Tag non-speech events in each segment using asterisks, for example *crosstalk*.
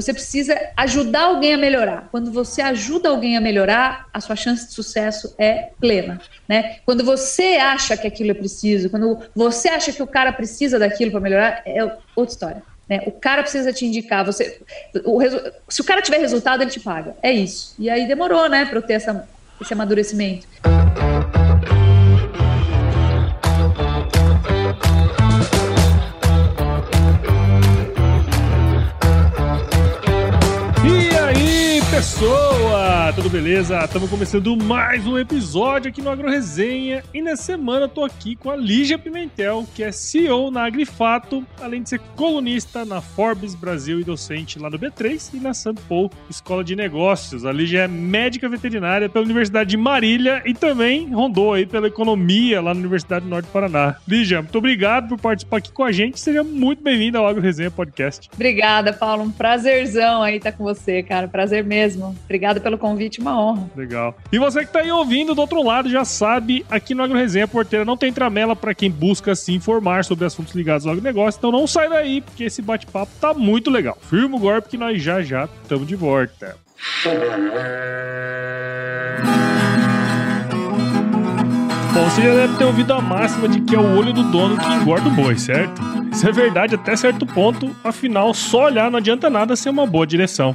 Você precisa ajudar alguém a melhorar. Quando você ajuda alguém a melhorar, a sua chance de sucesso é plena, né? Quando você acha que aquilo é preciso, quando você acha que o cara precisa daquilo para melhorar, é outra história. Né? O cara precisa te indicar. Você, o, se o cara tiver resultado, ele te paga. É isso. E aí demorou, né, para eu ter essa, esse amadurecimento. Pessoa! Tudo beleza? Estamos começando mais um episódio aqui no Agro Resenha e nessa semana eu tô aqui com a Lígia Pimentel, que é CEO na Agrifato, além de ser colunista na Forbes Brasil e docente lá no B3 e na St. Paul Escola de Negócios. A Lígia é médica veterinária pela Universidade de Marília e também rondou aí pela economia lá na Universidade do Norte do Paraná. Lígia, muito obrigado por participar aqui com a gente. Seja muito bem-vinda ao Agro Resenha Podcast. Obrigada, Paulo. Um prazerzão aí estar com você, cara. Prazer mesmo Obrigado pelo convite, uma honra. Legal. E você que está aí ouvindo do outro lado já sabe, aqui no AgroResenha Porteira não tem tramela para quem busca se informar sobre assuntos ligados ao agronegócio, então não sai daí, porque esse bate-papo tá muito legal. Firma o golpe que nós já já estamos de volta. Bom, você já deve ter ouvido a máxima de que é o olho do dono que engorda o boi, certo? Isso é verdade até certo ponto, afinal, só olhar não adianta nada ser uma boa direção.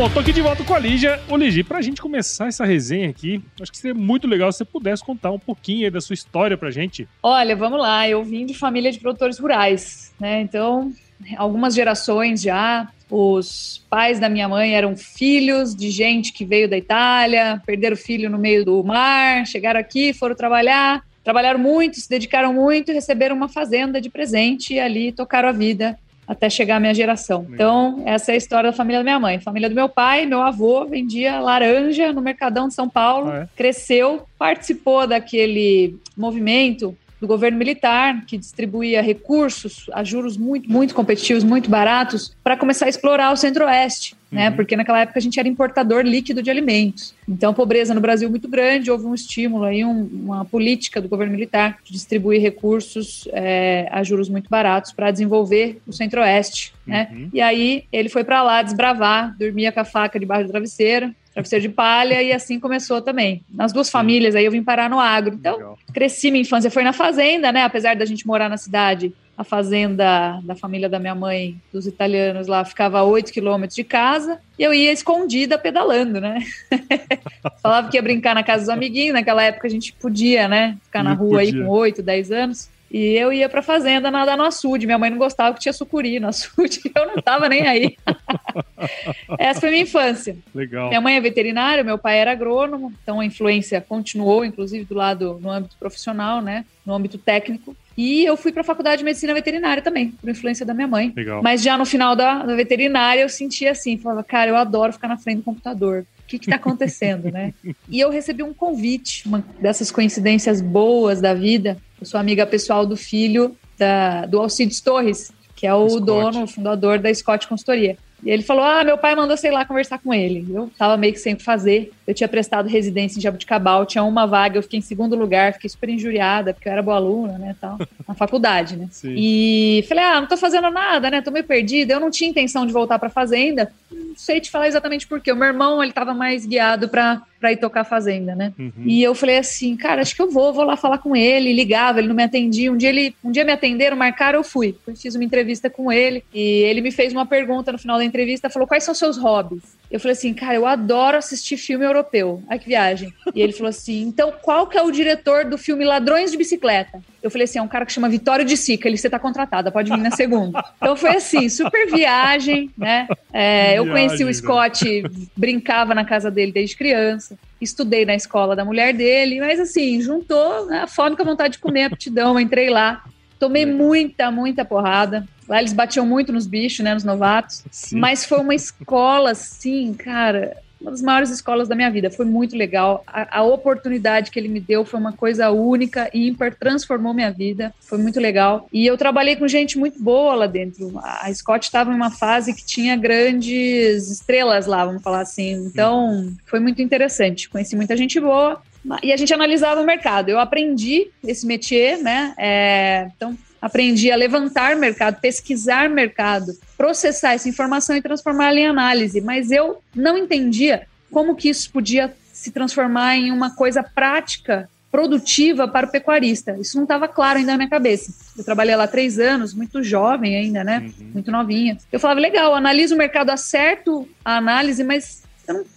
Bom, tô aqui de volta com a Lígia. Ô, Lígia, pra gente começar essa resenha aqui, acho que seria muito legal se você pudesse contar um pouquinho da sua história pra gente. Olha, vamos lá. Eu vim de família de produtores rurais, né? Então, algumas gerações já. Os pais da minha mãe eram filhos de gente que veio da Itália, perderam o filho no meio do mar, chegaram aqui, foram trabalhar, trabalharam muito, se dedicaram muito, receberam uma fazenda de presente e ali tocaram a vida até chegar a minha geração. Então, essa é a história da família da minha mãe. Família do meu pai, meu avô vendia laranja no Mercadão de São Paulo, ah, é? cresceu, participou daquele movimento do governo militar, que distribuía recursos a juros muito, muito competitivos, muito baratos, para começar a explorar o centro-oeste né? Uhum. Porque naquela época a gente era importador líquido de alimentos. Então, pobreza no Brasil muito grande, houve um estímulo aí, um, uma política do governo militar de distribuir recursos é, a juros muito baratos para desenvolver o Centro-Oeste, né? Uhum. E aí ele foi para lá desbravar, dormia com a faca debaixo do travesseiro, travesseiro de palha, e assim começou também. Nas duas famílias, aí eu vim parar no agro. Então, Legal. cresci, minha infância foi na fazenda, né? Apesar da gente morar na cidade, a fazenda da família da minha mãe, dos italianos lá, ficava a 8 quilômetros de casa, e eu ia escondida pedalando, né? *laughs* Falava que ia brincar na casa dos amiguinhos, naquela época a gente podia, né? Ficar na rua podia. aí com 8, 10 anos. E eu ia pra fazenda nadar no açude. Minha mãe não gostava que tinha sucuri no açude, *laughs* eu não tava nem aí. *laughs* Essa foi minha infância. Legal. Minha mãe é veterinária, meu pai era agrônomo, então a influência continuou, inclusive do lado no âmbito profissional, né? No âmbito técnico. E eu fui para a faculdade de medicina veterinária também, por influência da minha mãe. Legal. Mas já no final da, da veterinária eu sentia assim, falava, cara, eu adoro ficar na frente do computador. O que está acontecendo, né? E eu recebi um convite, uma dessas coincidências boas da vida. Eu sou amiga pessoal do filho da, do Alcides Torres, que é o Scott. dono, o fundador da Scott Consultoria. E ele falou: Ah, meu pai mandou, sei lá, conversar com ele. Eu tava meio que sem fazer. Eu tinha prestado residência em Jabuticabal, tinha uma vaga, eu fiquei em segundo lugar, fiquei super injuriada, porque eu era boa aluna, né, tal, na faculdade, né. *laughs* Sim. E falei: Ah, não tô fazendo nada, né, tô meio perdida. Eu não tinha intenção de voltar pra fazenda. sei te falar exatamente por quê. O meu irmão, ele tava mais guiado para para ir tocar fazenda, né? Uhum. E eu falei assim, cara, acho que eu vou, vou lá falar com ele. Ligava, ele não me atendia. Um dia ele, um dia me atenderam, marcaram, eu fui. Fiz uma entrevista com ele e ele me fez uma pergunta no final da entrevista, falou: "Quais são seus hobbies?" Eu falei assim, cara, eu adoro assistir filme europeu. Ai que viagem. E ele falou assim: "Então, qual que é o diretor do filme Ladrões de Bicicleta?" Eu falei assim, é um cara que chama Vitório de Sica, ele você tá contratada, pode vir na segunda. Então foi assim, super viagem, né? É, eu conheci o né? Scott, brincava na casa dele desde criança, estudei na escola da mulher dele, mas assim, juntou né, a fome com a vontade de comer, a aptidão, entrei lá, tomei muita, muita porrada. Lá eles batiam muito nos bichos, né, nos novatos, Sim. mas foi uma escola assim, cara, uma das maiores escolas da minha vida. Foi muito legal. A, a, oportunidade que ele me deu foi uma coisa única e ímpar, transformou minha vida. Foi muito legal. E eu trabalhei com gente muito boa lá dentro. A Scott estava em uma fase que tinha grandes estrelas lá, vamos falar assim. Então, foi muito interessante. Conheci muita gente boa. E a gente analisava o mercado. Eu aprendi esse métier, né? É, então, aprendi a levantar mercado, pesquisar mercado, processar essa informação e transformá-la em análise, mas eu não entendia como que isso podia se transformar em uma coisa prática, produtiva para o pecuarista. Isso não estava claro ainda na minha cabeça. Eu trabalhei lá três anos, muito jovem ainda, né? Uhum. Muito novinha. Eu falava, legal, analiso o mercado, acerto a análise, mas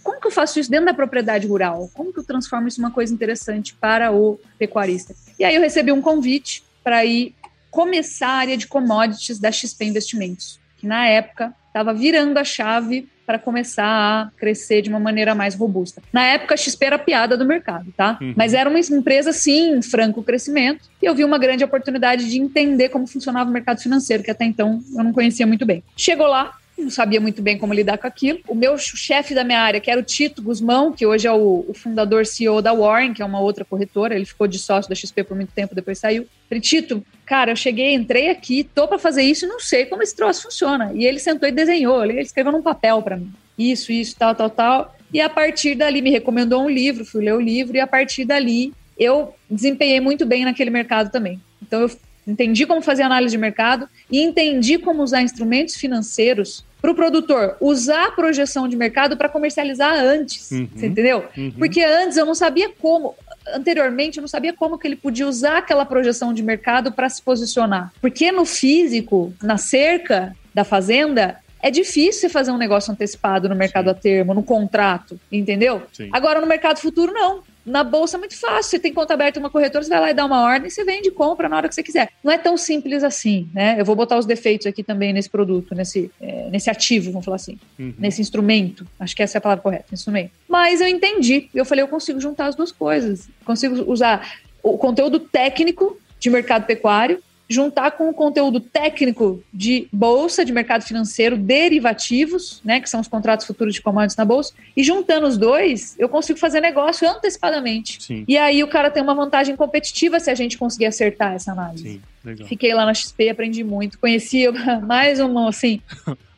como que eu faço isso dentro da propriedade rural? Como que eu transformo isso em uma coisa interessante para o pecuarista? E aí eu recebi um convite para ir começar a área de commodities da XP Investimentos, que na época estava virando a chave para começar a crescer de uma maneira mais robusta. Na época, a XP era a piada do mercado, tá? Uhum. Mas era uma empresa, sim, em franco crescimento, e eu vi uma grande oportunidade de entender como funcionava o mercado financeiro, que até então eu não conhecia muito bem. Chegou lá, não sabia muito bem como lidar com aquilo. O meu chefe da minha área, que era o Tito Guzmão, que hoje é o, o, fundador CEO da Warren, que é uma outra corretora, ele ficou de sócio da XP por muito tempo, depois saiu. Falei, Tito, cara, eu cheguei, entrei aqui, tô para fazer isso e não sei como esse troço funciona. E ele sentou e desenhou, ele escreveu num papel para mim. Isso, isso, tal, tal, tal. E a partir dali me recomendou um livro, fui ler o livro, e a partir dali eu desempenhei muito bem naquele mercado também. Então eu entendi como fazer análise de mercado e entendi como usar instrumentos financeiros para o produtor usar a projeção de mercado para comercializar antes, uhum, você entendeu? Uhum. Porque antes eu não sabia como, anteriormente eu não sabia como que ele podia usar aquela projeção de mercado para se posicionar. Porque no físico, na cerca da fazenda, é difícil fazer um negócio antecipado no mercado Sim. a termo, no contrato, entendeu? Sim. Agora no mercado futuro não. Na bolsa é muito fácil. Você tem conta aberta uma corretora, você vai lá e dá uma ordem, você vende, compra na hora que você quiser. Não é tão simples assim, né? Eu vou botar os defeitos aqui também nesse produto, nesse, é, nesse ativo, vamos falar assim, uhum. nesse instrumento. Acho que essa é a palavra correta, instrumento. Mas eu entendi. Eu falei, eu consigo juntar as duas coisas. Consigo usar o conteúdo técnico de mercado pecuário juntar com o conteúdo técnico de bolsa, de mercado financeiro, derivativos, né, que são os contratos futuros de commodities na bolsa, e juntando os dois, eu consigo fazer negócio antecipadamente. Sim. E aí o cara tem uma vantagem competitiva se a gente conseguir acertar essa análise. Sim, legal. Fiquei lá na XP, aprendi muito, conheci *laughs* mais uma, assim,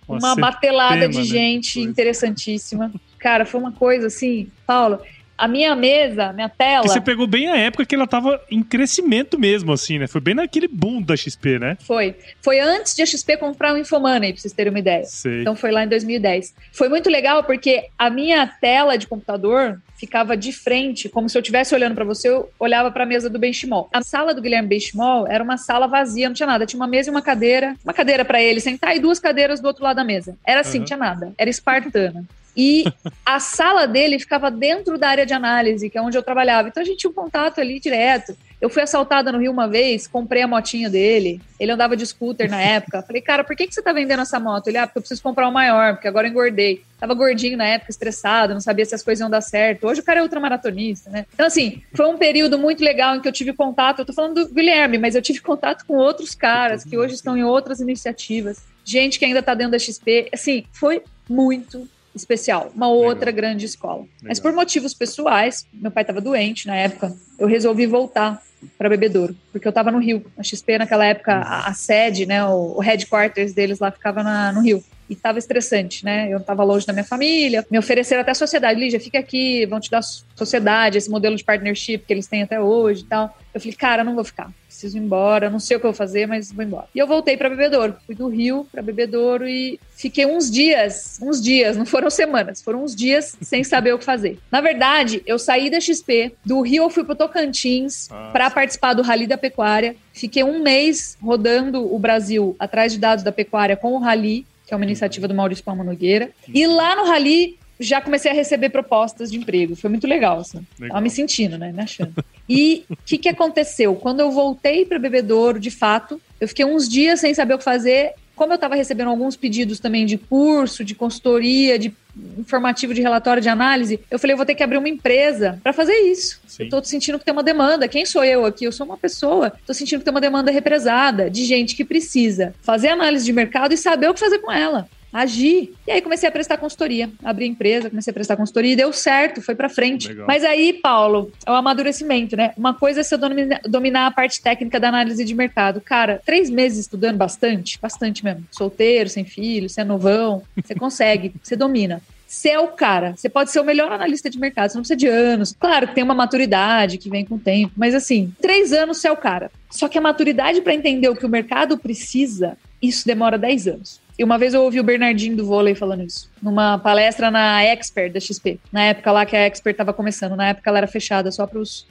uma, uma batelada de né? gente interessantíssima. Cara, foi uma coisa assim, Paulo, a minha mesa, minha tela. Que você pegou bem a época que ela tava em crescimento mesmo, assim, né? Foi bem naquele boom da XP, né? Foi. Foi antes de a XP comprar o Infomoney, pra vocês terem uma ideia. Sei. Então foi lá em 2010. Foi muito legal porque a minha tela de computador ficava de frente, como se eu estivesse olhando para você, eu olhava para a mesa do Benchimol. A sala do Guilherme Benchimol era uma sala vazia, não tinha nada. Tinha uma mesa e uma cadeira, uma cadeira para ele sentar e duas cadeiras do outro lado da mesa. Era assim, uhum. tinha nada. Era espartana. E a sala dele ficava dentro da área de análise, que é onde eu trabalhava. Então a gente tinha um contato ali direto. Eu fui assaltada no Rio uma vez, comprei a motinha dele. Ele andava de scooter na época. Falei, cara, por que, que você tá vendendo essa moto? Ele, ah, porque eu preciso comprar o maior, porque agora eu engordei. Tava gordinho na época, estressado, não sabia se as coisas iam dar certo. Hoje o cara é ultramaratonista, né? Então, assim, foi um período muito legal em que eu tive contato. Eu tô falando do Guilherme, mas eu tive contato com outros caras que hoje estão em outras iniciativas. Gente que ainda tá dentro da XP. Assim, foi muito especial, uma outra Legal. grande escola. Legal. Mas por motivos pessoais, meu pai estava doente na época, eu resolvi voltar para Bebedouro, porque eu estava no Rio. A XP naquela época, a, a sede, né, o, o, headquarters deles lá ficava na, no Rio. E estava estressante, né? Eu estava longe da minha família, me ofereceram até sociedade, Lígia, fica aqui, vão te dar sociedade, esse modelo de partnership que eles têm até hoje e tal. Eu falei, cara, não vou ficar preciso ir embora, não sei o que eu vou fazer, mas vou embora. E eu voltei para Bebedouro, fui do Rio para Bebedouro e fiquei uns dias, uns dias, não foram semanas, foram uns dias sem saber o que fazer. Na verdade, eu saí da XP, do Rio eu fui pro Tocantins para participar do Rally da Pecuária. Fiquei um mês rodando o Brasil atrás de dados da pecuária com o Rally, que é uma iniciativa do Maurício Palma Nogueira. E lá no Rally já comecei a receber propostas de emprego. Foi muito legal, assim. Legal. Tava me sentindo, né? Me achando. E o que, que aconteceu? Quando eu voltei para Bebedouro, de fato, eu fiquei uns dias sem saber o que fazer. Como eu estava recebendo alguns pedidos também de curso, de consultoria, de informativo de relatório de análise, eu falei, eu vou ter que abrir uma empresa para fazer isso. Sim. Eu estou sentindo que tem uma demanda. Quem sou eu aqui? Eu sou uma pessoa. Estou sentindo que tem uma demanda represada de gente que precisa fazer análise de mercado e saber o que fazer com ela agir. E aí comecei a prestar consultoria, abri empresa, comecei a prestar consultoria e deu certo, foi para frente. Legal. Mas aí, Paulo, é o amadurecimento, né? Uma coisa é você dominar, dominar a parte técnica da análise de mercado. Cara, três meses estudando bastante, bastante mesmo. Solteiro, sem filho, você é novão, você consegue, *laughs* você domina. Você é o cara. Você pode ser o melhor analista de mercado. Você não precisa de anos. Claro que tem uma maturidade que vem com o tempo. Mas assim, três anos você é o cara. Só que a maturidade para entender o que o mercado precisa, isso demora dez anos. E uma vez eu ouvi o Bernardinho do vôlei falando isso, numa palestra na Expert da XP. Na época lá que a Expert estava começando, na época ela era fechada só para os,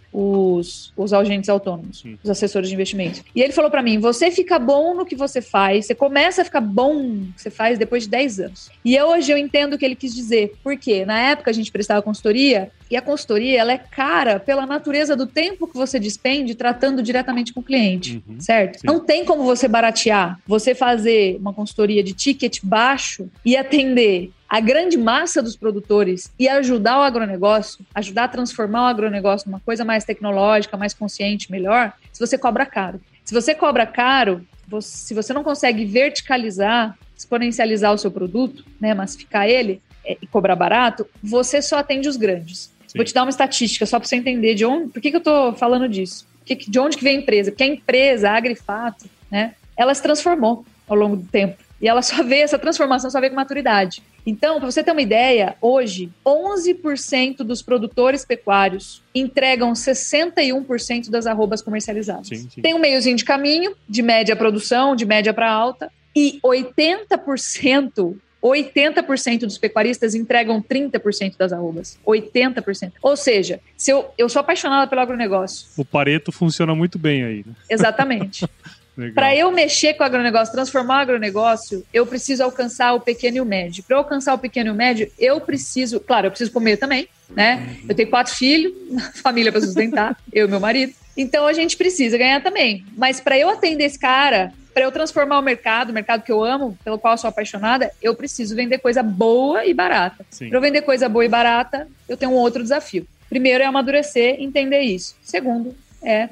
os agentes autônomos, Sim. os assessores de investimento. E ele falou para mim: você fica bom no que você faz, você começa a ficar bom no que você faz depois de 10 anos. E hoje eu entendo o que ele quis dizer. Porque na época a gente prestava consultoria e a consultoria ela é cara pela natureza do tempo que você despende tratando diretamente com o cliente, uhum, certo? Sim. Não tem como você baratear, você fazer uma consultoria de ticket baixo e atender a grande massa dos produtores e ajudar o agronegócio, ajudar a transformar o agronegócio numa coisa mais tecnológica, mais consciente, melhor, se você cobra caro. Se você cobra caro, você, se você não consegue verticalizar, exponencializar o seu produto, né, massificar ele é, e cobrar barato, você só atende os grandes. Sim. Vou te dar uma estatística só para você entender de onde, por que, que eu estou falando disso. De onde que vem a empresa? Porque a empresa, a Agrifato, né, ela se transformou ao longo do tempo. E ela só vê essa transformação, só vê com maturidade. Então, para você ter uma ideia, hoje, 11% dos produtores pecuários entregam 61% das arrobas comercializadas. Sim, sim. Tem um meiozinho de caminho, de média produção, de média para alta, e 80% 80% dos pecuaristas entregam 30% das arrobas. 80%. Ou seja, se eu, eu sou apaixonada pelo agronegócio. O Pareto funciona muito bem aí, né? Exatamente. *laughs* Para eu mexer com o agronegócio, transformar o agronegócio, eu preciso alcançar o pequeno e o médio. Para eu alcançar o pequeno e o médio, eu preciso, claro, eu preciso comer também, né? Eu tenho quatro filhos, *laughs* família para sustentar, *laughs* eu e meu marido. Então a gente precisa ganhar também. Mas para eu atender esse cara, para eu transformar o mercado, o mercado que eu amo, pelo qual eu sou apaixonada, eu preciso vender coisa boa e barata. Para eu vender coisa boa e barata, eu tenho um outro desafio. Primeiro é amadurecer, entender isso. Segundo é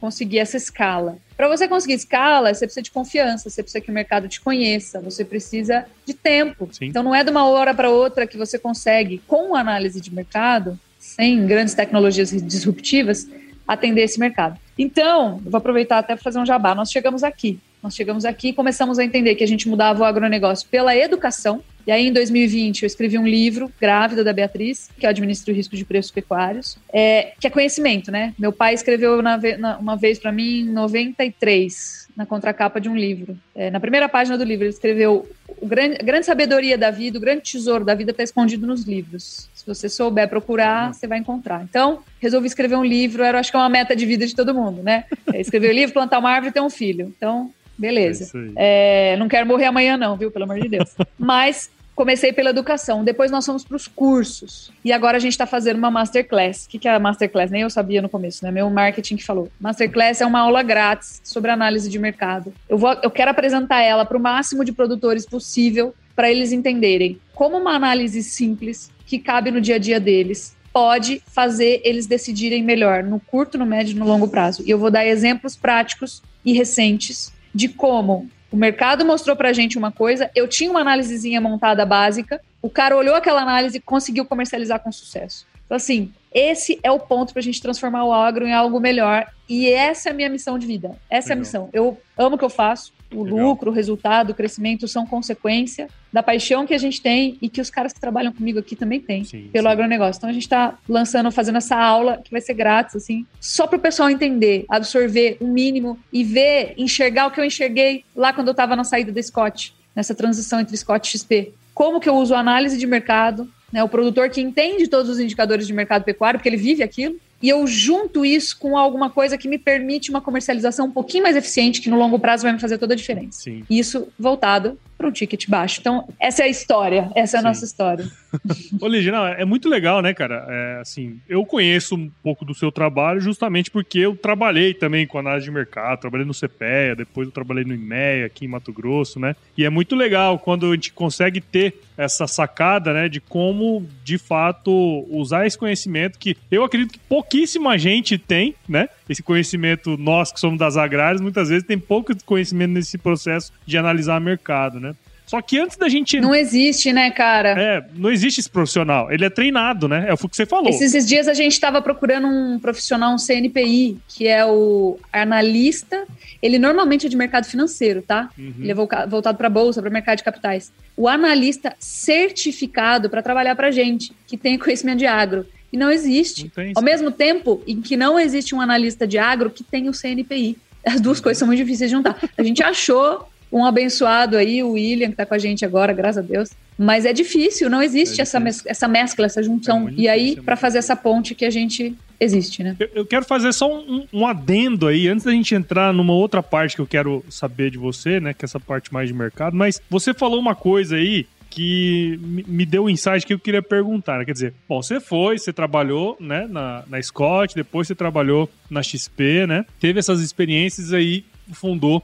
conseguir essa escala. Para você conseguir escala, você precisa de confiança, você precisa que o mercado te conheça, você precisa de tempo. Sim. Então não é de uma hora para outra que você consegue, com análise de mercado, sem grandes tecnologias disruptivas, atender esse mercado. Então, vou aproveitar até para fazer um jabá. Nós chegamos aqui. Nós chegamos aqui e começamos a entender que a gente mudava o agronegócio pela educação. E aí, em 2020, eu escrevi um livro, Grávida da Beatriz, que administra o risco de preços pecuários, é, que é conhecimento, né? Meu pai escreveu na, na, uma vez para mim, em 93, na contracapa de um livro. É, na primeira página do livro, ele escreveu: o grande, a grande sabedoria da vida, o grande tesouro da vida está escondido nos livros. Se você souber procurar, você vai encontrar. Então, resolvi escrever um livro, era, acho que é uma meta de vida de todo mundo, né? É, escrever o um livro, plantar uma árvore e ter um filho. Então, Beleza. É é, não quero morrer amanhã, não, viu? Pelo amor de Deus. *laughs* Mas comecei pela educação, depois nós fomos para os cursos. E agora a gente está fazendo uma masterclass. O que, que é a masterclass? Nem eu sabia no começo, né? Meu marketing que falou. Masterclass é uma aula grátis sobre análise de mercado. Eu, vou, eu quero apresentar ela para o máximo de produtores possível para eles entenderem como uma análise simples que cabe no dia a dia deles pode fazer eles decidirem melhor no curto, no médio e no longo prazo. E eu vou dar exemplos práticos e recentes de como o mercado mostrou para a gente uma coisa, eu tinha uma análisezinha montada básica, o cara olhou aquela análise e conseguiu comercializar com sucesso. Então, assim, esse é o ponto para a gente transformar o agro em algo melhor. E essa é a minha missão de vida. Essa Legal. é a missão. Eu amo o que eu faço, O Legal. lucro, o resultado, o crescimento são consequência da paixão que a gente tem e que os caras que trabalham comigo aqui também têm sim, pelo sim. agronegócio. Então a gente está lançando, fazendo essa aula que vai ser grátis, assim, só para o pessoal entender, absorver o um mínimo e ver, enxergar o que eu enxerguei lá quando eu estava na saída da Scott, nessa transição entre Scott e XP. Como que eu uso análise de mercado, né, o produtor que entende todos os indicadores de mercado pecuário, porque ele vive aquilo, e eu junto isso com alguma coisa que me permite uma comercialização um pouquinho mais eficiente, que no longo prazo vai me fazer toda a diferença. Sim. Isso voltado para um ticket baixo. Então, essa é a história, essa é a Sim. nossa história. *laughs* Ô, Ligia, é muito legal, né, cara? É, assim, eu conheço um pouco do seu trabalho justamente porque eu trabalhei também com análise de mercado, trabalhei no CPEA, depois eu trabalhei no IMEA aqui em Mato Grosso, né? E é muito legal quando a gente consegue ter essa sacada, né, de como, de fato, usar esse conhecimento que eu acredito que pouquíssima gente tem, né? Esse conhecimento, nós que somos das agrárias, muitas vezes tem pouco conhecimento nesse processo de analisar mercado, né? Só que antes da gente. Não existe, né, cara? É, não existe esse profissional. Ele é treinado, né? É o que você falou. Esses dias a gente estava procurando um profissional, um CNPI, que é o analista. Ele normalmente é de mercado financeiro, tá? Uhum. Ele é voltado para bolsa, para mercado de capitais. O analista certificado para trabalhar para gente, que tem conhecimento de agro. E não existe. Não Ao mesmo tempo em que não existe um analista de agro que tem o CNPI. As duas uhum. coisas são muito difíceis de juntar. A gente achou um abençoado aí, o William, que está com a gente agora, graças a Deus. Mas é difícil, não existe é essa, mes essa mescla, essa junção. É e aí, para fazer essa ponte que a gente existe, né? Eu, eu quero fazer só um, um, adendo aí, antes da gente entrar numa outra parte que eu quero saber de você, né? Que é essa parte mais de mercado. Mas você falou uma coisa aí que me deu um insight que eu queria perguntar. Né? Quer dizer, bom, você foi, você trabalhou né, na, na Scott, depois você trabalhou na XP, né? Teve essas experiências aí, fundou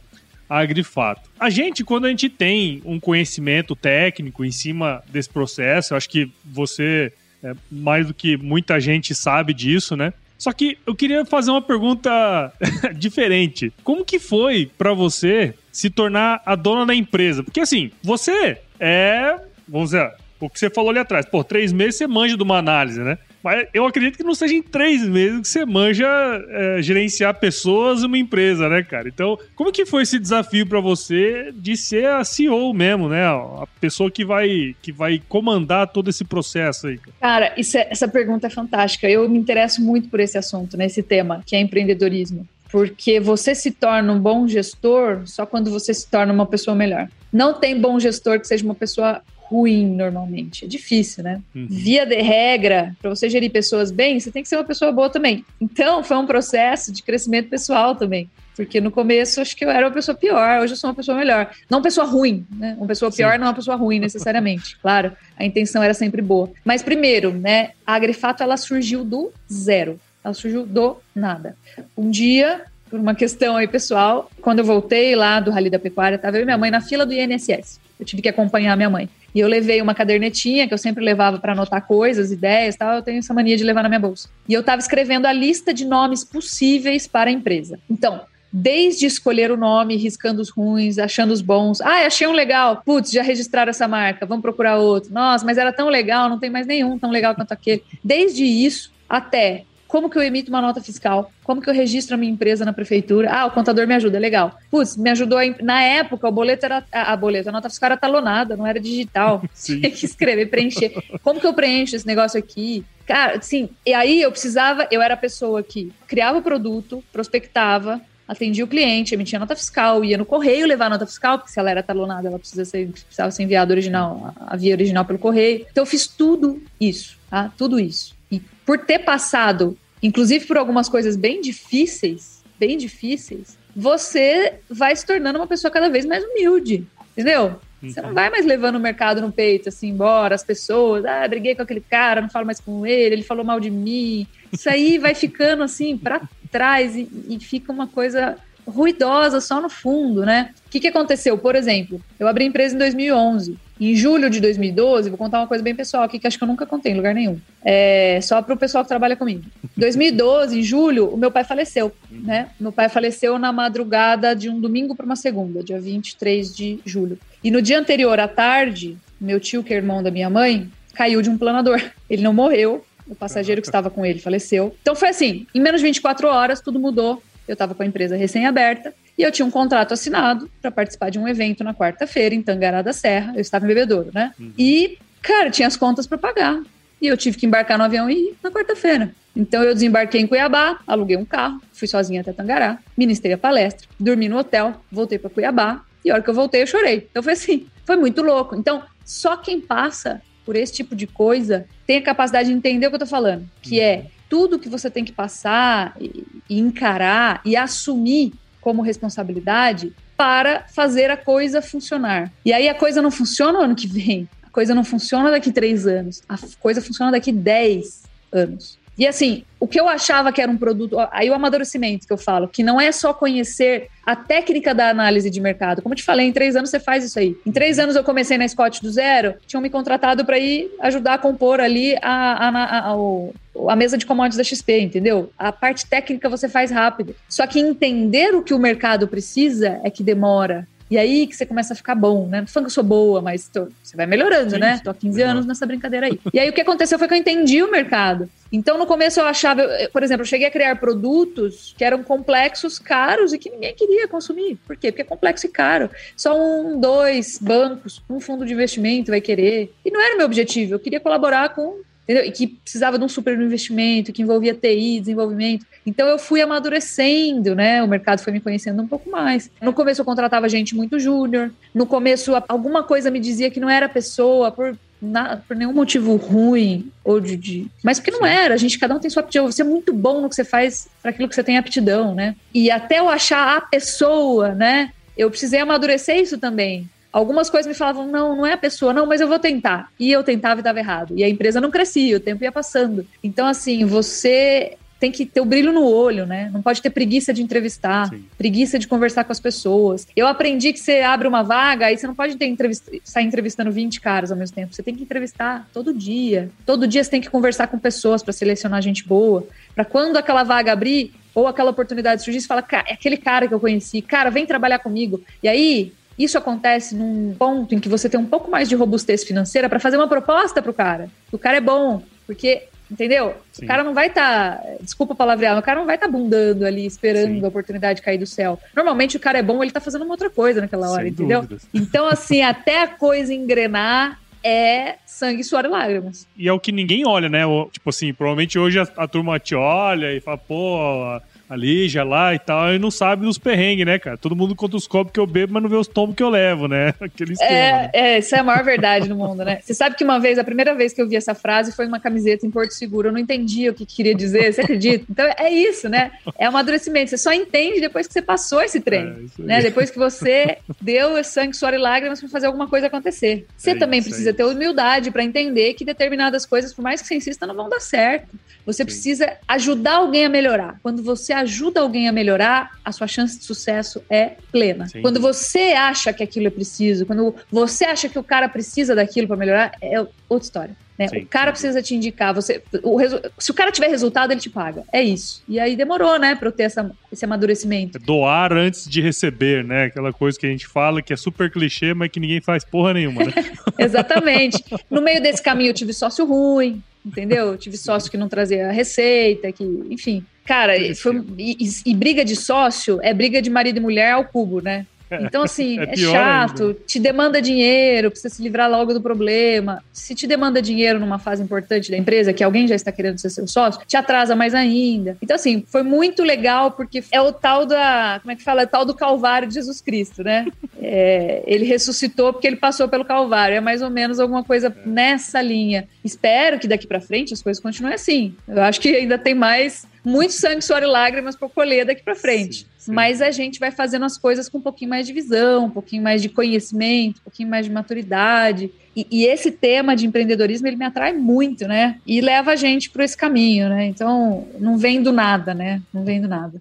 a Agrifato. A gente, quando a gente tem um conhecimento técnico em cima desse processo, eu acho que você, é, mais do que muita gente, sabe disso, né? Só que eu queria fazer uma pergunta *laughs* diferente. Como que foi para você se tornar a dona da empresa? Porque assim, você é, vamos dizer, o que você falou ali atrás, por três meses você manja de uma análise, né? Mas eu acredito que não seja em três meses que você manja é, gerenciar pessoas uma empresa, né, cara? Então, como que foi esse desafio para você de ser a CEO mesmo, né? A pessoa que vai, que vai comandar todo esse processo aí. Cara, isso é, essa pergunta é fantástica. Eu me interesso muito por esse assunto, né? Tema, que é empreendedorismo porque você se torna um bom gestor só quando você se torna uma pessoa melhor. Não tem bom gestor que seja uma pessoa ruim normalmente. É difícil, né? Uhum. Via de regra, para você gerir pessoas bem, você tem que ser uma pessoa boa também. Então, foi um processo de crescimento pessoal também. Porque no começo acho que eu era uma pessoa pior, hoje eu sou uma pessoa melhor. Não uma pessoa ruim, né? Uma pessoa pior Sim. não é uma pessoa ruim necessariamente. *laughs* claro, a intenção era sempre boa. Mas primeiro, né, a Agrifato ela surgiu do zero. Ela surgiu do nada. Um dia, por uma questão aí pessoal, quando eu voltei lá do Rally da Pecuária, estava eu e minha mãe na fila do INSS. Eu tive que acompanhar minha mãe. E eu levei uma cadernetinha que eu sempre levava para anotar coisas, ideias, tal. Eu tenho essa mania de levar na minha bolsa. E eu estava escrevendo a lista de nomes possíveis para a empresa. Então, desde escolher o nome, riscando os ruins, achando os bons. Ah, achei um legal. Putz, já registraram essa marca, vamos procurar outro. Nossa, mas era tão legal, não tem mais nenhum tão legal quanto aquele. Desde isso até como que eu emito uma nota fiscal? Como que eu registro a minha empresa na prefeitura? Ah, o contador me ajuda, legal. Putz, me ajudou. A, na época, o boleto era. A, a boleta, a nota fiscal era talonada, não era digital. *laughs* Tinha que escrever, preencher. Como que eu preencho esse negócio aqui? Cara, sim. E aí eu precisava, eu era a pessoa que criava o produto, prospectava, atendia o cliente, emitia nota fiscal, ia no correio levar a nota fiscal, porque se ela era talonada, ela precisa ser, precisava ser enviada original, a via original pelo correio. Então eu fiz tudo isso, tá? Tudo isso. Por ter passado inclusive por algumas coisas bem difíceis, bem difíceis, você vai se tornando uma pessoa cada vez mais humilde, entendeu? Você não vai mais levando o mercado no peito, assim, embora, as pessoas, ah, briguei com aquele cara, não falo mais com ele, ele falou mal de mim. Isso aí vai ficando, assim, para trás e, e, fica uma coisa ruidosa só no fundo, né? O que, que aconteceu? Por exemplo, eu abri empresa em 2011. Em julho de 2012, vou contar uma coisa bem pessoal aqui que acho que eu nunca contei em lugar nenhum. É só para o pessoal que trabalha comigo. *laughs* 2012, em julho, o meu pai faleceu, né? Meu pai faleceu na madrugada de um domingo para uma segunda, dia 23 de julho. E no dia anterior à tarde, meu tio, que é irmão da minha mãe, caiu de um planador. *laughs* Ele não morreu, o passageiro que estava com ele faleceu. Então foi assim, em menos de 24 horas tudo mudou eu estava com a empresa recém-aberta e eu tinha um contrato assinado para participar de um evento na quarta-feira em Tangará da Serra. Eu estava em Bebedouro, né? Uhum. E, cara, tinha as contas para pagar. E eu tive que embarcar no avião e ir na quarta-feira. Então eu desembarquei em Cuiabá, aluguei um carro, fui sozinha até Tangará, ministrei a palestra, dormi no hotel, voltei para Cuiabá e a hora que eu voltei eu chorei. Então foi assim, foi muito louco. Então, só quem passa por esse tipo de coisa tem a capacidade de entender o que eu tô falando, que é tudo que você tem que passar e, encarar e assumir como responsabilidade para fazer a coisa funcionar. E aí a coisa não funciona o ano que vem, a coisa não funciona daqui três anos, a coisa funciona daqui dez anos. E assim, o que eu achava que era um produto, aí o amadurecimento que eu falo, que não é só conhecer a técnica da análise de mercado. Como eu te falei, em três anos você faz isso aí. Em três anos eu comecei na Scott do zero, tinham me contratado para ir ajudar a compor ali a, a, a, a, mesa de commodities da XP, entendeu? A parte técnica você faz rápido. Só que entender o que o mercado precisa é que demora. E aí que você começa a ficar bom, né? Não falando que eu sou boa, mas tô, você vai melhorando, sim, né? Tô há 15 anos nessa brincadeira aí. E aí o que aconteceu foi que eu entendi o mercado. Então, no começo eu achava, eu, por exemplo, eu cheguei a criar produtos que eram complexos, caros e que ninguém queria consumir. Por quê? Porque é complexo e caro. Só um, dois bancos, um fundo de investimento vai querer. E não era o meu objetivo. Eu queria colaborar com entendeu? E que precisava de um super investimento, que envolvia TI, desenvolvimento. Então eu fui amadurecendo, né? O mercado foi me conhecendo um pouco mais. No começo eu contratava gente muito júnior. No começo alguma coisa me dizia que não era pessoa por na, por nenhum motivo ruim ou de, de, Mas porque não era, a gente, cada um tem sua aptidão. Você é muito bom no que você faz para aquilo que você tem aptidão, né? E até eu achar a pessoa, né? Eu precisei amadurecer isso também. Algumas coisas me falavam, não, não é a pessoa, não, mas eu vou tentar. E eu tentava e dava errado. E a empresa não crescia, o tempo ia passando. Então, assim, você tem que ter o brilho no olho, né? Não pode ter preguiça de entrevistar, Sim. preguiça de conversar com as pessoas. Eu aprendi que você abre uma vaga e você não pode ter entrevista, sair entrevistando 20 caras ao mesmo tempo. Você tem que entrevistar todo dia. Todo dia você tem que conversar com pessoas para selecionar gente boa. Para quando aquela vaga abrir ou aquela oportunidade surgir, você fala, cara, é aquele cara que eu conheci, cara, vem trabalhar comigo. E aí, isso acontece num ponto em que você tem um pouco mais de robustez financeira para fazer uma proposta para o cara. O cara é bom, porque Entendeu? Sim. O cara não vai estar, tá, desculpa palavrear, o cara não vai estar tá bundando ali, esperando Sim. a oportunidade cair do céu. Normalmente o cara é bom, ele tá fazendo uma outra coisa naquela hora, Sem entendeu? Dúvidas. Então, assim, até a coisa engrenar é sangue, suor e lágrimas. E é o que ninguém olha, né? Tipo assim, provavelmente hoje a, a turma te olha e fala, pô, ali, já lá e tal, e não sabe os perrengues, né, cara? Todo mundo conta os copos que eu bebo, mas não vê os tombos que eu levo, né? *laughs* Aquele esquema. É, né? é, isso é a maior verdade do mundo, né? Você sabe que uma vez, a primeira vez que eu vi essa frase foi uma camiseta em Porto Seguro, eu não entendia o que queria dizer, você acredita? Então é isso, né? É um amadurecimento, você só entende depois que você passou esse trem, é, né? Depois que você deu sangue, suor e lágrimas para fazer alguma coisa acontecer. Você é também precisa ter humildade para entender que determinadas coisas, por mais que você insista, não vão dar certo. Você Sim. precisa ajudar alguém a melhorar. Quando você ajuda alguém a melhorar, a sua chance de sucesso é plena. Sim. Quando você acha que aquilo é preciso, quando você acha que o cara precisa daquilo para melhorar, é outra história. Né? Sim, o cara sim. precisa te indicar. Você, o resu, se o cara tiver resultado, ele te paga. É isso. E aí demorou, né, para eu ter essa, esse amadurecimento. É doar antes de receber, né? Aquela coisa que a gente fala que é super clichê, mas que ninguém faz porra nenhuma, né? *laughs* Exatamente. No meio desse caminho eu tive sócio ruim, entendeu? Eu tive sócio que não trazia receita, que, enfim. Cara, foi, e, e, briga de sócio é briga de marido e mulher ao cubo, né? Então, *laughs* assim, é, é chato, ainda. te demanda dinheiro, precisa se livrar logo do problema. Se te demanda dinheiro numa fase importante da empresa, que alguém já está querendo ser seu sócio, te atrasa mais ainda. Então, assim, foi muito legal, porque é o tal da. Como é que fala? É o tal do Calvário de Jesus Cristo, né? *laughs* É, ele ressuscitou porque ele passou pelo Calvário. É mais ou menos alguma coisa é. nessa linha. Espero que daqui para frente as coisas continuem assim. Eu acho que ainda tem mais muito sangue, suor e lágrimas para colher daqui para frente. Sim, sim. Mas a gente vai fazendo as coisas com um pouquinho mais de visão, um pouquinho mais de conhecimento, um pouquinho mais de maturidade. E, e esse tema de empreendedorismo ele me atrai muito, né? E leva a gente para esse caminho, né? Então não vem do nada, né? Não vem do nada.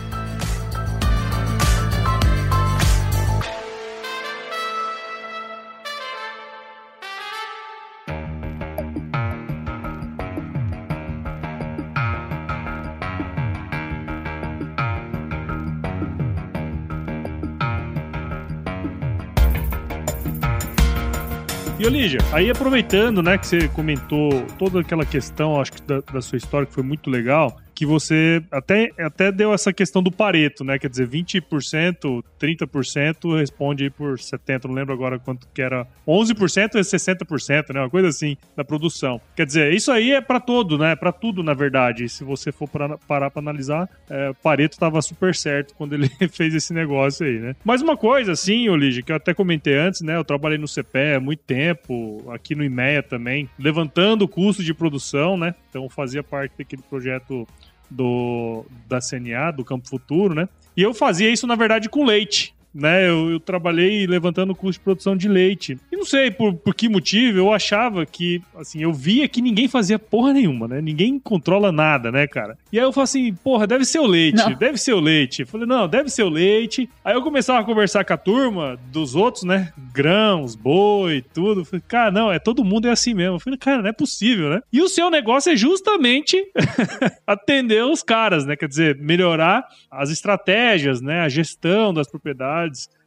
E Olígia, aí aproveitando, né, que você comentou toda aquela questão, acho que da, da sua história que foi muito legal, que você até, até deu essa questão do Pareto, né? Quer dizer, 20%, 30% responde aí por 70%, não lembro agora quanto que era. 11% é 60%, né? Uma coisa assim, da produção. Quer dizer, isso aí é para todo, né? Para tudo, na verdade. Se você for pra, parar para analisar, é, Pareto tava super certo quando ele *laughs* fez esse negócio aí, né? Mas uma coisa, assim, Olige, que eu até comentei antes, né? Eu trabalhei no CPE há muito tempo, aqui no IMEA também, levantando o custo de produção, né? Então fazia parte daquele projeto do da CNA, do Campo Futuro, né? E eu fazia isso, na verdade, com leite né? Eu, eu, trabalhei levantando o custo de produção de leite. E não sei por, por que motivo, eu achava que, assim, eu via que ninguém fazia porra nenhuma, né? Ninguém controla nada, né, cara? E aí eu falei assim, porra, deve ser o leite, não. deve ser o leite. Eu falei, não, deve ser o leite. Aí eu começava a conversar com a turma dos outros, né? Grãos, boi, tudo. Eu falei, cara, não, é todo mundo é assim mesmo. Eu falei, cara, não é possível, né? E o seu negócio é justamente *laughs* atender os caras, né? Quer dizer, melhorar as estratégias, né? A gestão das propriedades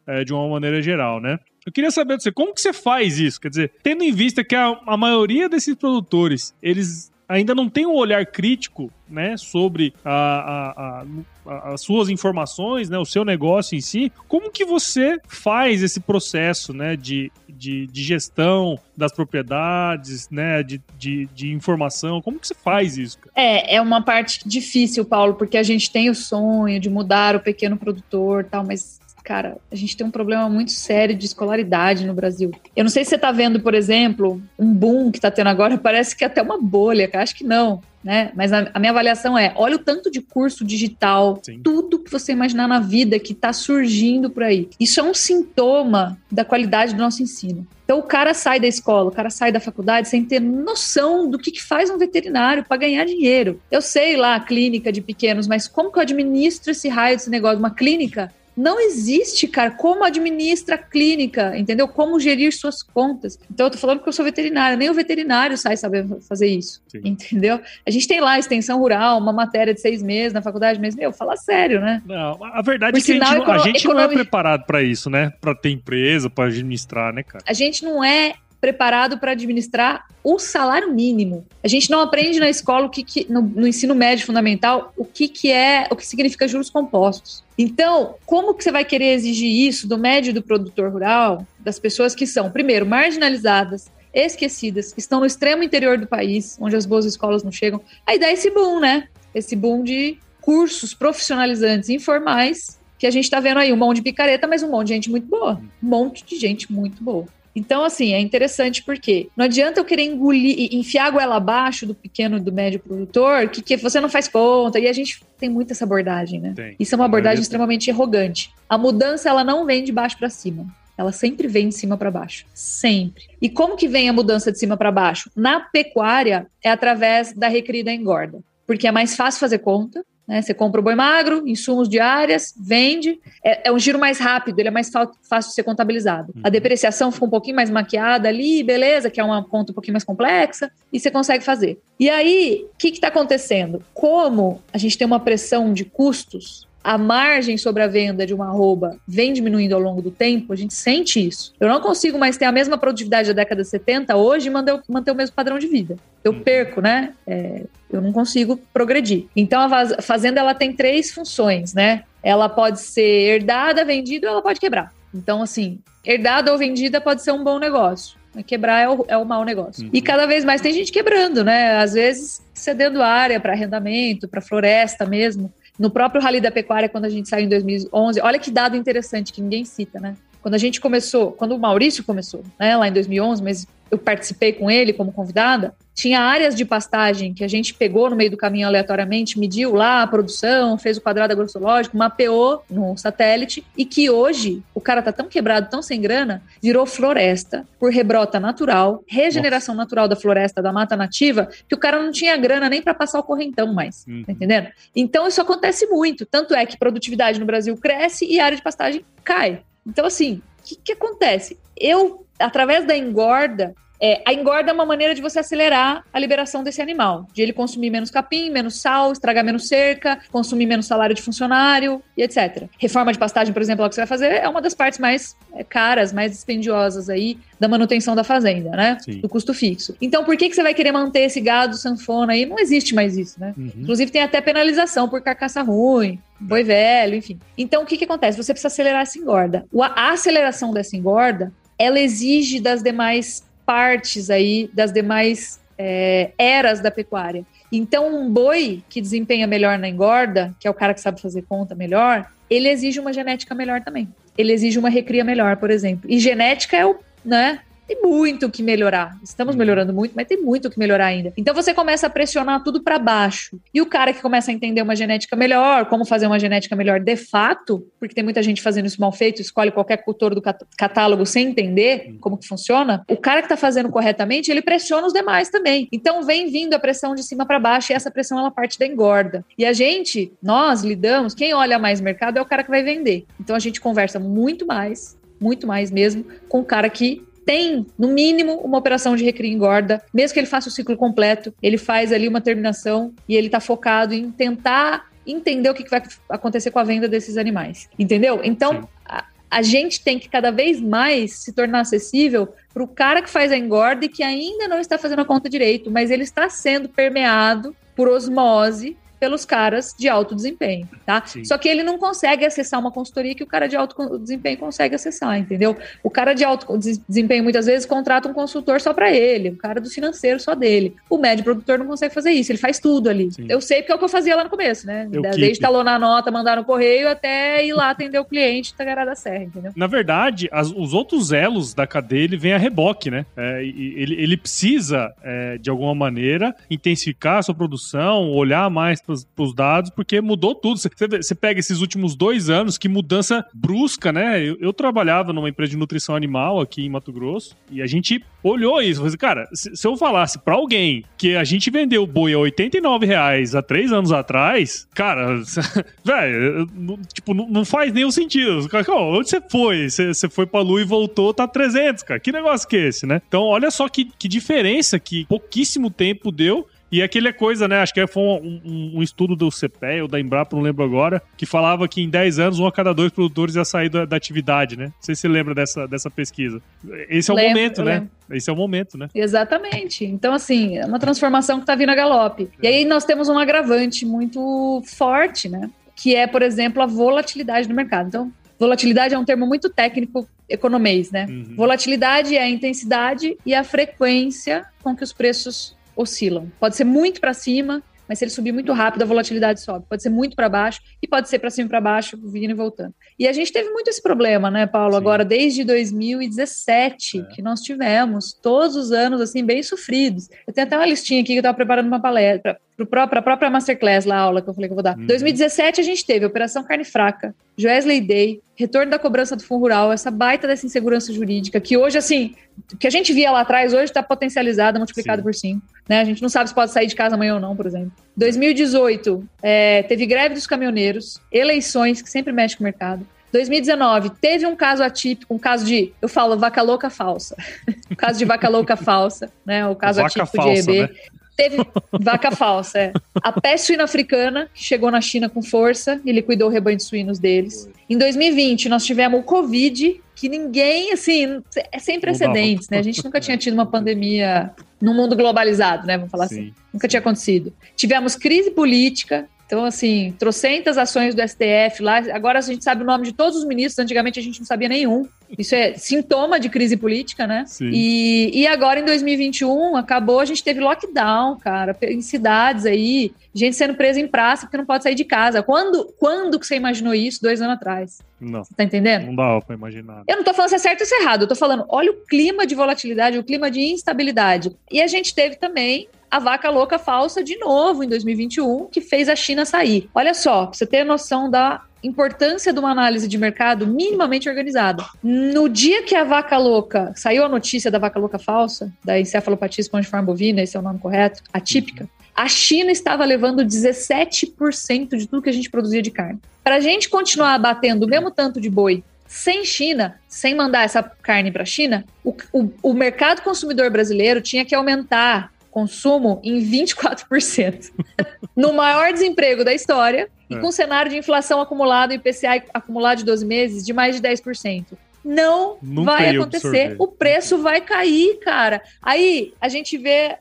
é, de uma maneira geral, né? Eu queria saber de você, como que você faz isso? Quer dizer, tendo em vista que a, a maioria desses produtores, eles ainda não tem um olhar crítico né, sobre a, a, a, as suas informações, né, o seu negócio em si, como que você faz esse processo né, de, de, de gestão das propriedades, né, de, de, de, informação? Como que você faz isso? Cara? É, é uma parte difícil, Paulo, porque a gente tem o sonho de mudar o pequeno produtor tal, mas cara, a gente tem um problema muito sério de escolaridade no Brasil. Eu não sei se você está vendo, por exemplo, um boom que está tendo agora, *laughs* parece que é até uma bolha, cara. Acho que não. Né? Mas a, a, minha avaliação é: olha o tanto de curso digital, Sim. tudo que você imaginar na vida que está surgindo por aí. Isso é um sintoma da qualidade do nosso ensino. Então o cara sai da escola, o cara sai da faculdade sem ter noção do que, que faz um veterinário para ganhar dinheiro. Eu sei lá a clínica de pequenos, mas como que eu administro esse raio desse negócio? Uma clínica não existe, cara, como administra a clínica, entendeu? Como gerir suas contas. Então, eu tô falando porque eu sou veterinária, nem o veterinário sai saber fazer isso, Sim. entendeu? A gente tem lá extensão rural, uma matéria de seis meses na faculdade, mas, meu, fala sério, né? Não, a verdade Por é que sinal, a gente, a gente não é preparado para isso, né? Para ter empresa, para administrar, né, cara? A gente não é preparado para administrar o salário mínimo. A gente não aprende na escola o que, que no, no, ensino médio fundamental o que, que é, o que significa juros compostos. Então, como que você vai querer exigir isso do médio do produtor rural, das pessoas que são, primeiro, marginalizadas, esquecidas, que estão no extremo interior do país, onde as boas escolas não chegam? Aí dá esse boom, né? Esse boom de cursos profissionalizantes informais que a gente está vendo aí um monte de picareta, mas um monte de gente muito boa. Um monte de gente muito boa. Então, assim, é interessante porque não adianta eu querer engolir, enfiar a goela abaixo do pequeno e do médio produtor, que, que você não faz conta. E a gente tem muito essa abordagem, né? Tem. Isso é uma abordagem extremamente arrogante. A mudança, ela não vem de baixo para cima. Ela sempre vem de cima para baixo, sempre. E como que vem a mudança de cima para baixo? Na pecuária é através da recrida engorda, porque é mais fácil fazer conta, né? Você compra o boi magro, insumos diárias, vende. É, é, um giro mais rápido, ele é mais fácil de ser contabilizado. Uhum. A depreciação fica um pouquinho mais maquiada ali, beleza, que é uma conta um pouquinho mais complexa, e você consegue fazer. E aí, o que está acontecendo? Como a gente tem uma pressão de custos, a margem sobre a venda de uma arroba vem diminuindo ao longo do tempo, a gente sente isso. Eu não consigo mais ter a mesma produtividade da década de 70 hoje e manter, manter o mesmo padrão de vida. Eu uhum. perco, né? É, eu não consigo progredir. Então a fazenda ela tem três funções, né? Ela pode ser herdada, vendida ou ela pode quebrar. Então, assim, herdada ou vendida pode ser um bom negócio. Quebrar é o, é o mau negócio. Uhum. E cada vez mais tem gente quebrando, né? Às vezes cedendo área para arrendamento, para floresta mesmo. No próprio Rally da Pecuária, quando a gente saiu em 2011, olha que dado interessante que ninguém cita, né? Quando a gente começou, quando o Maurício começou, né, lá em 2011, mas eu participei com ele como convidada, tinha áreas de pastagem que a gente pegou no meio do caminho aleatoriamente, mediu lá a produção, fez o quadrado agrossológico, mapeou no satélite e que hoje o cara tá tão quebrado, tão sem grana, virou floresta por rebrota natural, regeneração Nossa. natural da floresta, da mata nativa, que o cara não tinha grana nem para passar o correntão mais, uhum. tá entendendo? Então isso acontece muito, tanto é que produtividade no Brasil cresce e a área de pastagem cai. Então assim, o que, que acontece? Eu através da engorda, é, a engorda é uma maneira de você acelerar a liberação desse animal, de ele consumir menos capim, menos sal, estragar menos cerca, consumir menos salário de funcionário e etc. Reforma de pastagem, por exemplo, é o que você vai fazer, é uma das partes mais é, caras, mais dispendiosas aí da manutenção da fazenda, né? Sim. Do custo fixo. Então, por que, que você vai querer manter esse gado sanfona aí? Não existe mais isso, né? Uhum. Inclusive, tem até penalização por carcaça ruim, boi velho, enfim. Então, o que, que acontece? Você precisa acelerar essa engorda. A aceleração dessa engorda, ela exige das demais partes aí das demais é, eras da pecuária. Então, um boi que desempenha melhor na engorda, que é o cara que sabe fazer conta melhor, ele exige uma genética melhor também. Ele exige uma recria melhor, por exemplo. E genética é o, né, tem muito o que melhorar. Estamos uhum. melhorando muito, mas tem muito o que melhorar ainda. Então você começa a pressionar tudo para baixo. E o cara que começa a entender uma genética melhor, como fazer uma genética melhor de fato, porque tem muita gente fazendo isso mal feito, escolhe qualquer cultor do catálogo sem entender uhum. como que funciona. O cara que está fazendo corretamente, ele pressiona os demais também. Então vem vindo a pressão de cima para baixo e essa pressão ela parte da engorda. E a gente, nós lidamos, quem olha mais mercado é o cara que vai vender. Então a gente conversa muito mais, muito mais mesmo, com o cara que tem, no mínimo, uma operação de recria engorda, mesmo que ele faça o ciclo completo, ele faz ali uma terminação e ele está focado em tentar entender o que vai acontecer com a venda desses animais. Entendeu? Então, a, a, gente tem que cada vez mais se tornar acessível para o cara que faz a engorda e que ainda não está fazendo a conta direito, mas ele está sendo permeado por osmose pelos caras de alto desempenho, tá? Sim. Só que ele não consegue acessar uma consultoria que o cara de alto desempenho consegue acessar, entendeu? O cara de alto desempenho muitas vezes contrata um consultor só para ele, o cara do financeiro só dele. O médio produtor não consegue fazer isso, ele faz tudo ali. Sim. Eu sei porque é o que eu fazia lá no começo, né? Eu Desde keep. talonar a nota, mandar no correio até ir lá atender o cliente Tagará da Serra, entendeu? Na verdade, as, os outros elos da cadeia, ele vem a reboque, né? É, ele, ele precisa, é, de alguma maneira, intensificar a sua produção, olhar mais para pros, dados, porque mudou tudo. Você, pega esses últimos dois anos, que mudança brusca, né? Eu, eu, trabalhava numa empresa de nutrição animal aqui em Mato Grosso, e a gente olhou isso. Falei, cara, se, se eu falasse para alguém que a gente vendeu boi a 89 reais há três anos atrás, cara, *laughs* velho, tipo, não, não, faz nenhum sentido. Cara, onde você foi? Você, você foi pra lua e voltou, tá 300, cara. Que negócio que é esse, né? Então, olha só que, que diferença que pouquíssimo tempo deu e aquele é coisa, né? Acho que foi um, um, um estudo do CPE ou da Embrapa, não lembro agora, que falava que em 10 anos um a cada dois produtores ia sair da, da atividade, né? Não sei se você lembra dessa, dessa pesquisa. Esse é o lembro, momento, né? Lembro. Esse é o momento, né? Exatamente. Então, assim, é uma transformação que está vindo a galope. É. E aí nós temos um agravante muito forte, né? Que é, por exemplo, a volatilidade do mercado. Então, volatilidade é um termo muito técnico economês, né? Uhum. Volatilidade é a intensidade e a frequência com que os preços oscilam. Pode ser muito para cima, mas se ele subir muito rápido, a volatilidade sobe. Pode ser muito para baixo e pode ser para cima e para baixo, vindo e voltando. E a gente teve muito esse problema, né, Paulo? Sim. Agora, desde 2017, é. que nós tivemos todos os anos, assim, bem sofridos. Eu tenho até uma listinha aqui que eu estava preparando uma palestra, para a própria Masterclass, lá, a aula que eu falei que eu vou dar. Uhum. 2017 a gente teve Operação Carne Fraca, Joesley Day, retorno da cobrança do Fundo Rural, essa baita dessa insegurança jurídica, que hoje, assim, o que a gente via lá atrás, hoje está potencializado, multiplicado Sim. por cinco. Né? A gente não sabe se pode sair de casa amanhã ou não, por exemplo. 2018, é, teve greve dos caminhoneiros, eleições, que sempre mexe com o mercado. 2019, teve um caso atípico, um caso de, eu falo, vaca louca falsa. *laughs* um caso de vaca louca falsa, né? O caso vaca atípico falsa, de EB. Né? Teve vaca falsa, é. A peste suína africana, que chegou na China com força e liquidou o rebanho de suínos deles. Em 2020, nós tivemos o Covid, que ninguém, assim, é sem precedentes, né? A gente nunca tinha tido uma pandemia no mundo globalizado, né? Vamos falar Sim. assim. Nunca tinha acontecido. Tivemos crise política, Então, assim, trocentas ações do STF lá. Agora a gente sabe o nome de todos os ministros, antigamente a gente não sabia nenhum. Isso é sintoma de crise política, né? Sim. E, e agora em 2021 acabou, a gente teve lockdown, cara, em cidades aí, gente sendo presa em praça porque não pode sair de casa. Quando, quando que você imaginou isso dois anos atrás? Não, Tá entendendo? não dá pra imaginar. Eu não tô falando se é certo ou se é errado, eu tô falando, olha o clima de volatilidade, o clima de instabilidade. E a gente teve também a vaca louca falsa de novo em 2021, que fez a China sair. Olha só, pra você ter noção da importância de uma análise de mercado minimamente organizada. No dia que a vaca louca, saiu a notícia da vaca louca falsa, da encefalopatia espongiforme bovina, esse é o nome correto, atípica, a China estava levando 17% de tudo que a gente produzia de carne. Para a gente continuar abatendo o mesmo tanto de boi sem China, sem mandar essa carne para a China, o, o, o mercado consumidor brasileiro tinha que aumentar consumo em 24%. *laughs* no maior desemprego da história e É. com cenário de inflação acumulada e IPCA acumulado de 12 meses de mais de 10%. Não Nunca vai acontecer. absorver. O preço vai cair, cara. Aí a gente vê eh,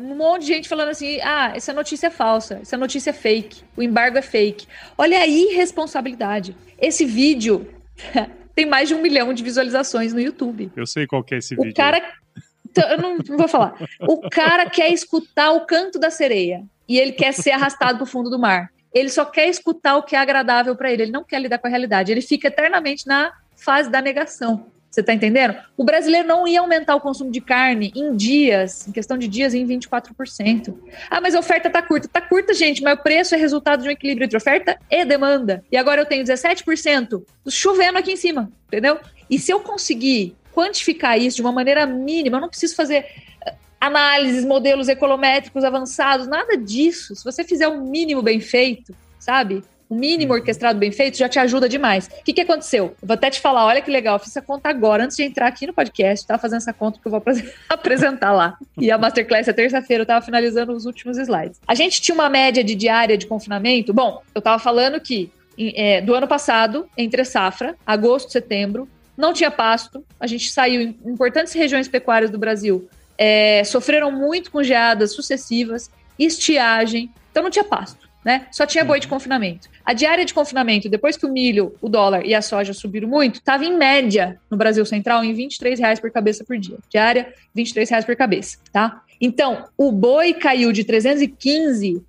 um monte de gente falando assim: ah, essa notícia é falsa, essa notícia é fake, o embargo é fake. Olha a irresponsabilidade. Esse vídeo *laughs* tem mais de um milhão de visualizações no YouTube. Eu sei qual que é esse O vídeo. cara. Então, eu não, não vou falar. O cara quer escutar o canto da sereia e ele quer ser arrastado para o fundo do mar. Ele só quer escutar o que é agradável para ele. Ele não quer lidar com a realidade. Ele fica eternamente na fase da negação. Você tá entendendo? O brasileiro não ia aumentar o consumo de carne em dias, em questão de dias, em 24%. Ah, mas a oferta tá curta. Tá curta, gente, mas o preço é resultado de um equilíbrio entre oferta e demanda. E agora eu tenho 17% chovendo aqui em cima, entendeu? E se eu conseguir quantificar isso de uma maneira mínima, eu não preciso fazer eh, análises, modelos econométricos avançados, nada disso. Se você fizer um mínimo bem feito, sabe? O mínimo orquestrado bem feito já te ajuda demais. O que, que aconteceu? Eu vou até te falar, olha que legal, fiz essa conta agora, antes de entrar aqui no podcast, tava fazendo essa conta que eu vou apres- *laughs* apresentar lá. E a Masterclass é terça-feira, eu tava finalizando os últimos slides. A gente tinha uma média de diária de confinamento. Bom, eu tava falando que é, do ano passado, entre safra, agosto, setembro, não tinha pasto. A gente saiu em importantes regiões pecuárias do Brasil, é, sofreram muito com geadas sucessivas, estiagem, então não tinha pasto. Né? Só tinha boi de confinamento. A diária de confinamento, depois que o milho, o dólar e a soja subiram muito, estava em média no Brasil Central em 23 reais por cabeça por dia. Diária, 23 reais por cabeça, tá? Então, o boi caiu de 315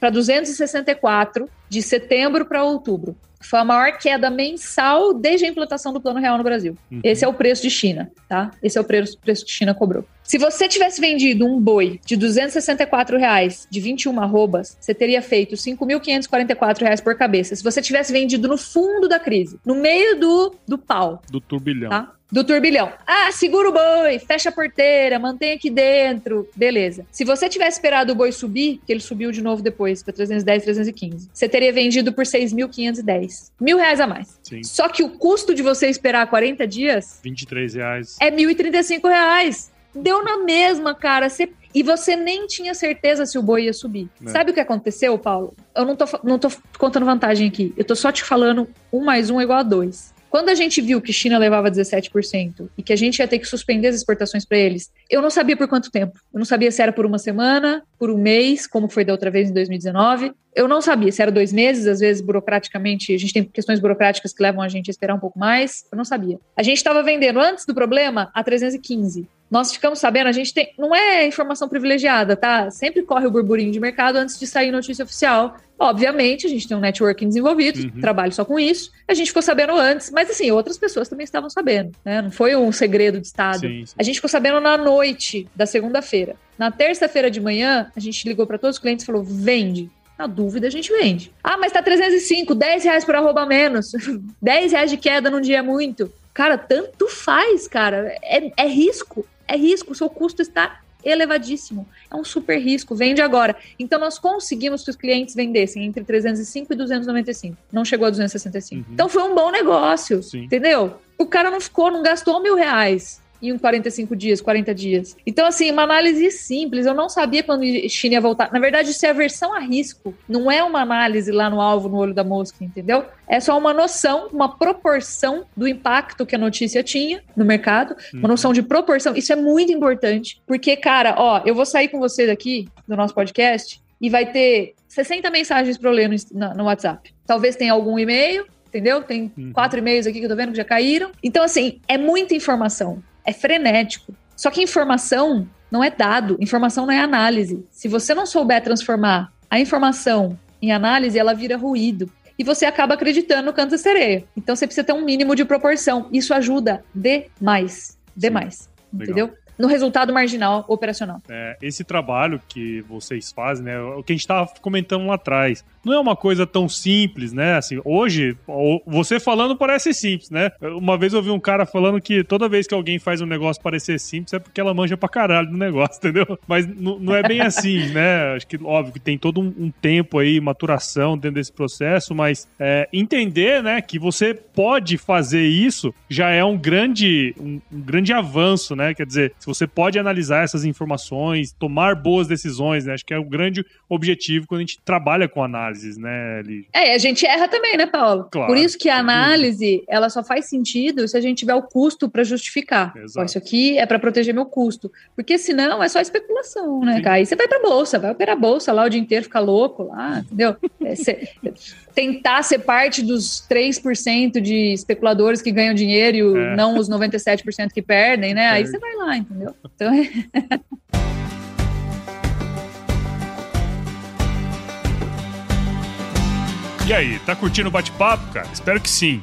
para 264 de setembro para outubro. Foi a maior queda mensal desde a implantação do Plano Real no Brasil. Uhum. Esse é o preço de China, tá? Esse é o preço, preço que China cobrou. Se você tivesse vendido um boi de 264 reais, de 21 arrobas, você teria feito 5.544 reais por cabeça. Se você tivesse vendido no fundo da crise, no meio do, do pau, Do turbilhão. tá? Do turbilhão. Ah, segura o boi, fecha a porteira, mantém aqui dentro. Beleza. Se você tivesse esperado o boi subir, que ele subiu de novo depois para 310, 315, você teria vendido por 6.510. Mil reais a mais. Sim. Só que o custo de você esperar 40 dias 23 reais. é 1.035 reais. Deu na mesma, cara. Você- E você nem tinha certeza se o boi ia subir. É. Sabe o que aconteceu, Paulo? Eu não tô, não tô contando vantagem aqui. Eu tô só te falando um mais um é igual a dois. Quando a gente viu que China levava 17% e que a gente ia ter que suspender as exportações para eles, eu não sabia por quanto tempo. Eu não sabia se era por uma semana, por um mês, como foi da outra vez em 2019. Eu não sabia se era dois meses, às vezes burocraticamente, a gente tem questões burocráticas que levam a gente a esperar um pouco mais. Eu não sabia. A gente estava vendendo antes do problema a 315. Nós ficamos sabendo, a gente tem. Não é informação privilegiada, tá? Sempre corre o burburinho de mercado antes de sair notícia oficial. Obviamente, a gente tem um networking desenvolvido, Uhum. trabalho só com isso. A gente ficou sabendo antes, mas assim, outras pessoas também estavam sabendo, né? Não foi um segredo de Estado. Sim, sim. A gente ficou sabendo na noite da segunda-feira. Na terça-feira de manhã, a gente ligou para todos os clientes e falou: vende. Na dúvida, a gente vende. Ah, mas tá 305, 10 reais por arroba menos. *laughs* 10 reais de queda num dia é muito. Cara, tanto faz, cara. É, é risco. É risco. O seu custo está elevadíssimo. É um super risco. Vende agora. Então, nós conseguimos que os clientes vendessem entre 305 e 295. Não chegou a 265. Uhum. Então, foi um bom negócio. Sim. Entendeu? O cara não ficou, não gastou mil reais em 45 dias, 40 dias. Então, assim, uma análise simples. Eu não sabia quando a China ia voltar. Na verdade, isso é aversão a risco. Não é uma análise lá no alvo, no olho da mosca, entendeu? É só uma noção, uma proporção do impacto que a notícia tinha no mercado. Uma noção de proporção. Isso é muito importante. Porque, cara, ó, eu vou sair com você daqui do nosso podcast. e vai ter 60 mensagens para eu ler no, no, WhatsApp. Talvez tenha algum e-mail, entendeu? Tem uhum. quatro e-mails aqui que eu tô vendo que já caíram. Então, assim, é muita informação. É frenético. Só que informação não é dado, informação não é análise. Se você não souber transformar a informação em análise, ela vira ruído. E você acaba acreditando no canto da sereia. Então você precisa ter um mínimo de proporção. Isso ajuda demais. Demais. Sim. Entendeu? No resultado marginal operacional. É, esse trabalho que vocês fazem, né, o que a gente estava comentando lá atrás, não é uma coisa tão simples, né? Assim, hoje, você falando parece simples, né? Uma vez eu vi um cara falando que toda vez que alguém faz um negócio parecer simples é porque ela manja pra caralho do negócio, *laughs* entendeu? Mas não é bem assim, né? Acho que, óbvio, que tem todo um, um tempo aí, maturação dentro desse processo, mas é, entender, né, que você pode fazer isso já é um grande, um, um grande avanço, né? Quer dizer, se você pode analisar essas informações, tomar boas decisões, né? Acho que é o grande objetivo quando a gente trabalha com análises, né, Lígia? É, a gente erra também, né, Paulo? Claro, Por isso que a análise, ela só faz sentido se a gente tiver o custo para justificar. Exato. isso aqui é para proteger meu custo. Porque senão é só especulação, né, Sim. cara? Aí você vai para bolsa, vai operar bolsa lá o dia inteiro, ficar louco lá, entendeu? É, cê, tentar ser parte dos 3% de especuladores que ganham dinheiro e é. não os 97% que perdem, né? Aí você vai lá, entendeu? Então. *laughs* E aí, tá curtindo o bate-papo, cara? Espero que sim.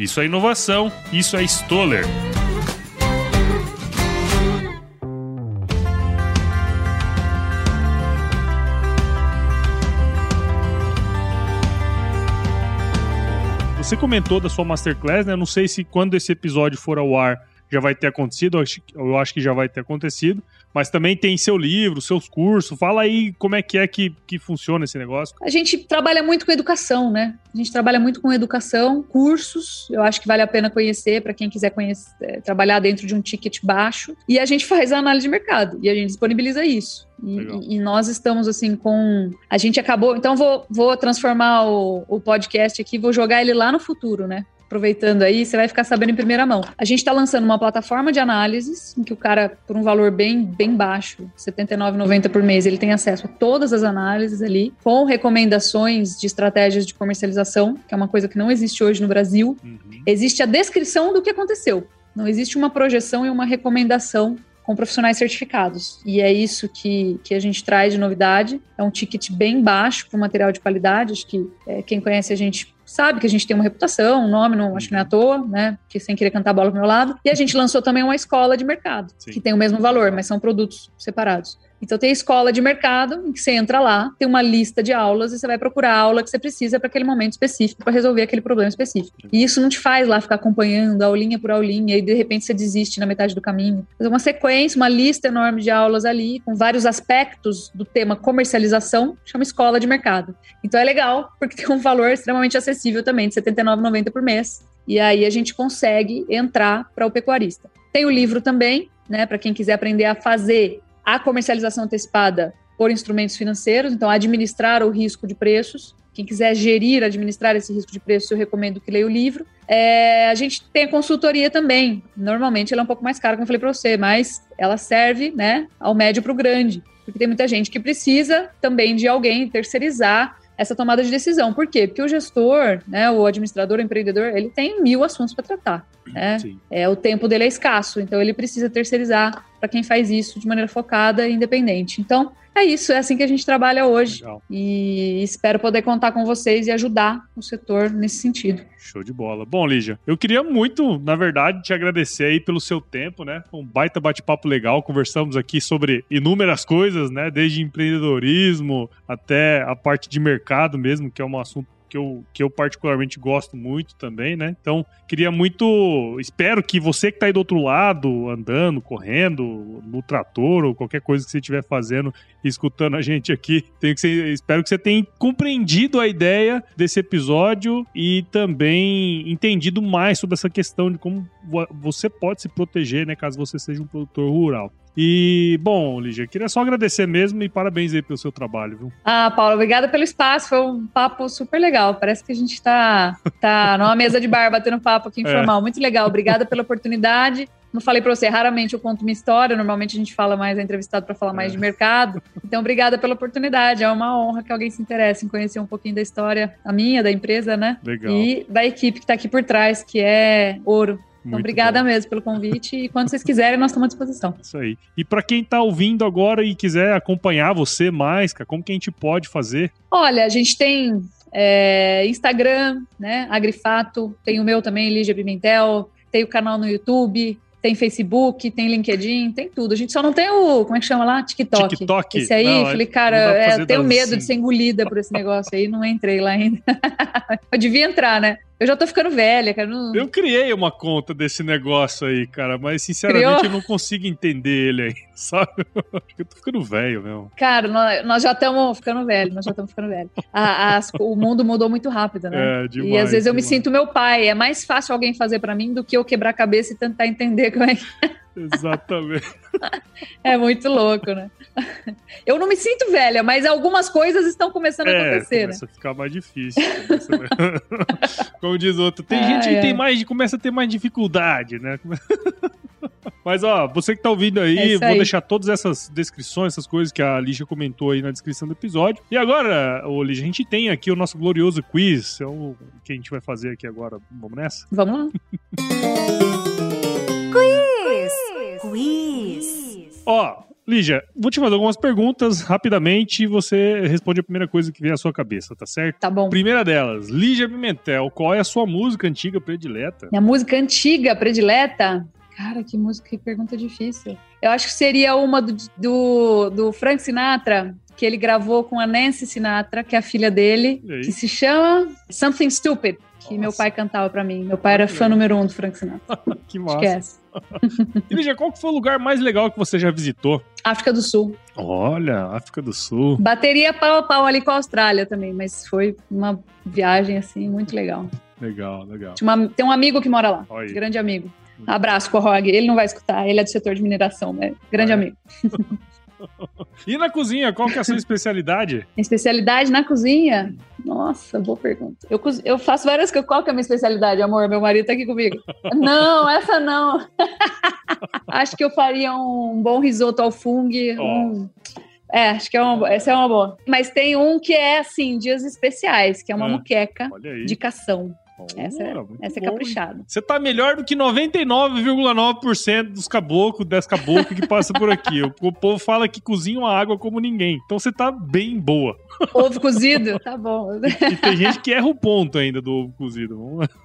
Isso é inovação, isso é Stoller. Você comentou da sua masterclass, né? Não sei se quando esse episódio for ao ar já vai ter acontecido, eu acho que já vai ter acontecido mas também tem seu livro, seus cursos. Fala aí como é que é que, que funciona esse negócio. A gente trabalha muito com educação, né? A gente trabalha muito com educação, cursos. Eu acho que vale a pena conhecer para quem quiser conhecer, é, trabalhar dentro de um ticket baixo. E a gente *laughs* faz a análise de mercado e a gente disponibiliza isso. E, e, nós estamos assim com. A gente acabou. Então, vou, vou transformar o, o podcast aqui, vou jogar ele lá no futuro, né? Aproveitando aí, você vai ficar sabendo em primeira mão. A gente está lançando uma plataforma de análises em que o cara, por um valor bem, bem baixo, R$ 79,90 por mês, ele tem acesso a todas as análises ali, com recomendações de estratégias de comercialização, que é uma coisa que não existe hoje no Brasil. Uhum. Existe a descrição do que aconteceu. Não existe uma projeção e uma recomendação com profissionais certificados. E é isso que, que a gente traz de novidade. É um ticket bem baixo para material de qualidade. Acho que é, quem conhece a gente sabe que a gente tem uma reputação, um nome, não, acho que não é à toa, né? Que sem querer cantar bola pro meu lado. E a gente lançou também uma escola de mercado, Sim. que tem o mesmo valor, mas são produtos separados. Então tem a escola de mercado, em que você entra lá, tem uma lista de aulas e você vai procurar a aula que você precisa para aquele momento específico, para resolver aquele problema específico. E isso não te faz lá ficar acompanhando aulinha por aulinha e de repente você desiste na metade do caminho. É uma sequência, uma lista enorme de aulas ali, com vários aspectos do tema comercialização, chama escola de mercado. Então é legal, porque tem um valor extremamente acessível também, de R$ 79,90 por mês. E aí a gente consegue entrar para o pecuarista. Tem o livro também, né, para quem quiser aprender a fazer a comercialização antecipada por instrumentos financeiros, então administrar o risco de preços. Quem quiser gerir, administrar esse risco de preços, eu recomendo que leia o livro. É, a gente tem a consultoria também. Normalmente ela é um pouco mais cara, como eu falei para você, mas ela serve né, ao médio para o grande. Porque tem muita gente que precisa também de alguém terceirizar essa tomada de decisão. Por quê? Porque o gestor, né, o administrador, o empreendedor, ele tem mil assuntos para tratar. Né? É, o tempo dele é escasso, então ele precisa terceirizar para quem faz isso de maneira focada e independente. Então, é isso, é assim que a gente trabalha hoje. Legal. E espero poder contar com vocês e ajudar o setor nesse sentido. Show de bola. Bom, Lígia, eu queria muito, na verdade, te agradecer aí pelo seu tempo, né? Um baita bate-papo legal. Conversamos aqui sobre inúmeras coisas, né? Desde empreendedorismo até a parte de mercado mesmo, que é um assunto que eu, que eu particularmente gosto muito também, né? Então, queria muito. Espero que você que está aí do outro lado, andando, correndo, no trator ou qualquer coisa que você estiver fazendo escutando a gente aqui, tenho que ser, espero que você tenha compreendido a ideia desse episódio e também entendido mais sobre essa questão de como você pode se proteger, né? Caso você seja um produtor rural. E, bom, Lígia, queria só agradecer mesmo e parabéns aí pelo seu trabalho, viu? Ah, Paulo, obrigada pelo espaço. Foi um papo super legal. Parece que a gente tá, tá numa mesa de bar batendo papo aqui *laughs* informal. É. Muito legal. Obrigada pela oportunidade. Não falei para você, raramente eu conto uma história, normalmente a gente fala mais, é entrevistado para falar mais é. de mercado. Então, obrigada pela oportunidade. É uma honra que alguém se interesse em conhecer um pouquinho da história, a minha, da empresa, né? Legal. E da equipe que está aqui por trás, que é ouro. Então, Muito obrigada bom. mesmo pelo convite e quando vocês quiserem, nós estamos à disposição. Isso aí. E para quem está ouvindo agora e quiser acompanhar você mais, como que a gente pode fazer? Olha, a gente tem é, Instagram, né? Agrifato, tem o meu também, Lígia Pimentel, tem o canal no YouTube, tem Facebook, tem LinkedIn, tem tudo. A gente só não tem o, como é que chama lá? TikTok. TikTok. Esse aí, não, falei, cara, é, eu tenho medo de ser engolida por esse negócio aí, não entrei lá ainda. *laughs* eu devia entrar, né? Eu já tô ficando velha, cara. Não... Eu criei uma conta desse negócio aí, cara, mas sinceramente Criou? eu não consigo entender ele aí, *laughs* sabe? Eu tô ficando velho mesmo. Cara, nós, nós já estamos ficando velho, nós já estamos ficando velho. A, a, o mundo mudou muito rápido, né? É, demais, e às vezes eu me sinto meu pai. É mais fácil alguém fazer para mim do que eu quebrar a cabeça e tentar entender como é que. Exatamente. *laughs* É muito louco, né? Eu não me sinto velha, mas algumas coisas estão começando a é, acontecer, começa né? a ficar mais difícil. *laughs* Como diz outro, tem gente que tem mais, começa a ter mais dificuldade, né? *laughs* Mas, ó, você que tá ouvindo aí, é vou aí. deixar todas essas descrições, essas coisas que a Lígia comentou aí na descrição do episódio. E agora, ô Lígia, a gente tem aqui o nosso glorioso quiz, é o que a gente vai fazer aqui agora. Vamos nessa? Vamos lá. Quiz! Ó, Lígia, vou te fazer algumas perguntas rapidamente e você responde a primeira coisa que vier à sua cabeça, tá certo? Tá bom. Primeira delas, Lígia Pimentel, qual é a sua música antiga predileta? Minha música antiga predileta? Cara, que música, que pergunta difícil. Eu acho que seria uma do, do, do Frank Sinatra, que ele gravou com a Nancy Sinatra, que é a filha dele, que se chama Something Stupid, que Nossa. meu pai cantava para mim. Meu pai era fã número um do Frank Sinatra. *laughs* que massa. Esquece. Lígia, qual foi o lugar mais legal que você já visitou? África do Sul. Olha, África do Sul. Bateria pau a pau ali com a Austrália também, mas foi uma viagem assim muito legal. Legal, legal. Uma, tem um amigo que mora lá, Oi. grande amigo. Abraço, Corrog. Ele não vai escutar, ele é do setor de mineração, né? Grande amigo. *laughs* e na cozinha, qual que é a sua *laughs* especialidade? especialidade na cozinha? Nossa, boa pergunta. Eu, eu faço várias coisas. Qual que é a minha especialidade, amor? Meu marido tá aqui comigo. *laughs* não, essa não. *laughs* Acho que eu faria um bom risoto ao fungo. Oh. Um... É, acho que é uma, essa é uma boa. Mas tem um que é, assim, dias especiais, que é uma é. muqueca de cação essa é, essa é caprichada. Você tá melhor do que 99,9% dos caboclos, das caboclos que passa por aqui. O, o, povo fala que cozinha uma água como ninguém. Então você tá bem boa. Ovo cozido? *laughs* Tá bom. E, tem gente que erra o ponto ainda do ovo cozido. Vamos lá. *laughs*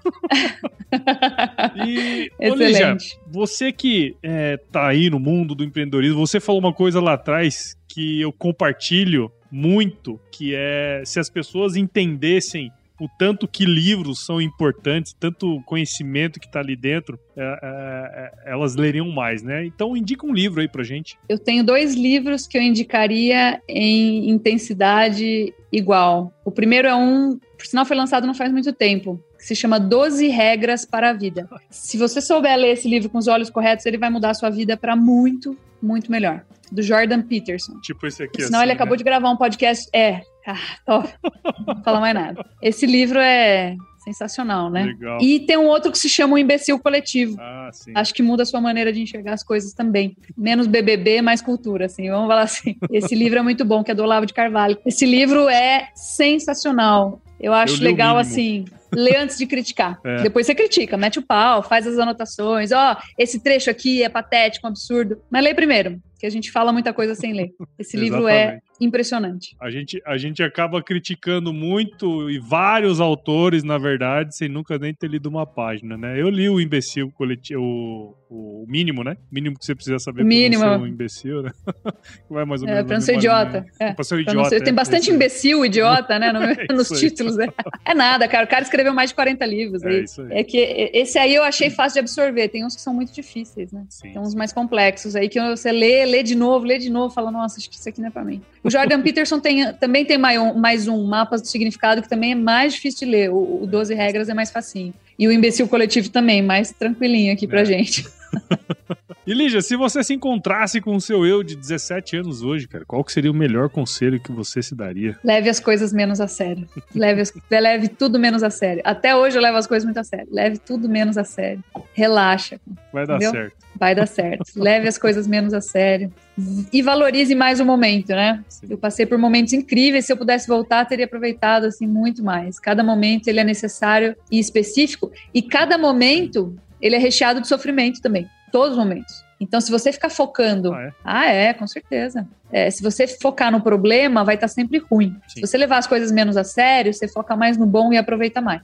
E, Excelente. você que é, tá aí no mundo do empreendedorismo, você falou uma coisa lá atrás que eu compartilho muito, que é se as pessoas entendessem o tanto que livros são importantes, tanto conhecimento que está ali dentro, é, é, é, elas leriam mais, né? Então indica um livro aí pra gente. Eu tenho dois livros que eu indicaria em intensidade igual. O primeiro é um, por sinal foi lançado não faz muito tempo, que se chama 12 Regras para a Vida. *laughs* Se você souber ler esse livro com os olhos corretos, ele vai mudar a sua vida para muito, muito melhor. Do Jordan Peterson. Tipo esse aqui. Senão assim, ele acabou né? de gravar um podcast. É, ah, top. Não fala mais nada. Esse livro é sensacional, né? Legal. E tem um outro que se chama O Imbecil Coletivo. Ah, sim. Acho que muda a sua maneira de enxergar as coisas também. Menos BBB, mais cultura, assim. Vamos falar assim. Esse *laughs* livro é muito bom, que é do Olavo de Carvalho. Esse livro é sensacional. Eu acho Eu legal, assim, ler antes de criticar. *laughs* É. Depois você critica, mete o pau, faz as anotações. Ó, oh, esse trecho aqui é patético, um absurdo. Mas lê primeiro que a gente fala muita coisa sem ler. Esse *laughs* livro é impressionante. A gente, a gente acaba criticando muito e vários autores, na verdade, sem nunca nem ter lido uma página, né? Eu li o Imbecil Coletivo, o, o mínimo, né? O mínimo que você precisa saber o mínimo. pra ser um imbecil, né? *laughs* Vai mais ou menos. É, pra não ser idiota. É. Pra ser um idiota. Ser, tem é, bastante imbecil, idiota, né? No, *laughs* é nos títulos. Né? É nada, cara. O cara escreveu mais de 40 livros. É, isso aí. é que esse aí eu achei fácil de absorver. Tem uns que são muito difíceis, né? Sim. Tem uns mais complexos aí que você lê, lê de novo, lê de novo, fala, nossa, acho que isso aqui não é pra mim. O Jordan *laughs* Peterson tem, também tem mais um, Mapas do Significado, que também é mais difícil de ler. O, o 12 Regras é mais facinho. E o Imbecil Coletivo também, mais tranquilinho aqui pra é. gente. *laughs* E Lígia, se você se encontrasse com o seu eu de 17 anos hoje, cara, qual que seria o melhor conselho que você se daria? Leve as coisas menos a sério. Leve, as, *laughs* leve tudo menos a sério. Até hoje eu levo as coisas muito a sério. Leve tudo menos a sério. Relaxa. Vai dar entendeu? certo. Vai dar certo. Leve as coisas menos a sério. E valorize mais o momento, né? Sim. Eu passei por momentos incríveis. Se eu pudesse voltar, teria aproveitado assim muito mais. Cada momento ele é necessário e específico. E cada momento ele é recheado de sofrimento também todos os momentos. Então, se você ficar focando. Ah, é? Ah, é com certeza. É, se você focar no problema, vai estar tá sempre ruim. Sim. Se você levar as coisas menos a sério, você foca mais no bom e aproveita mais.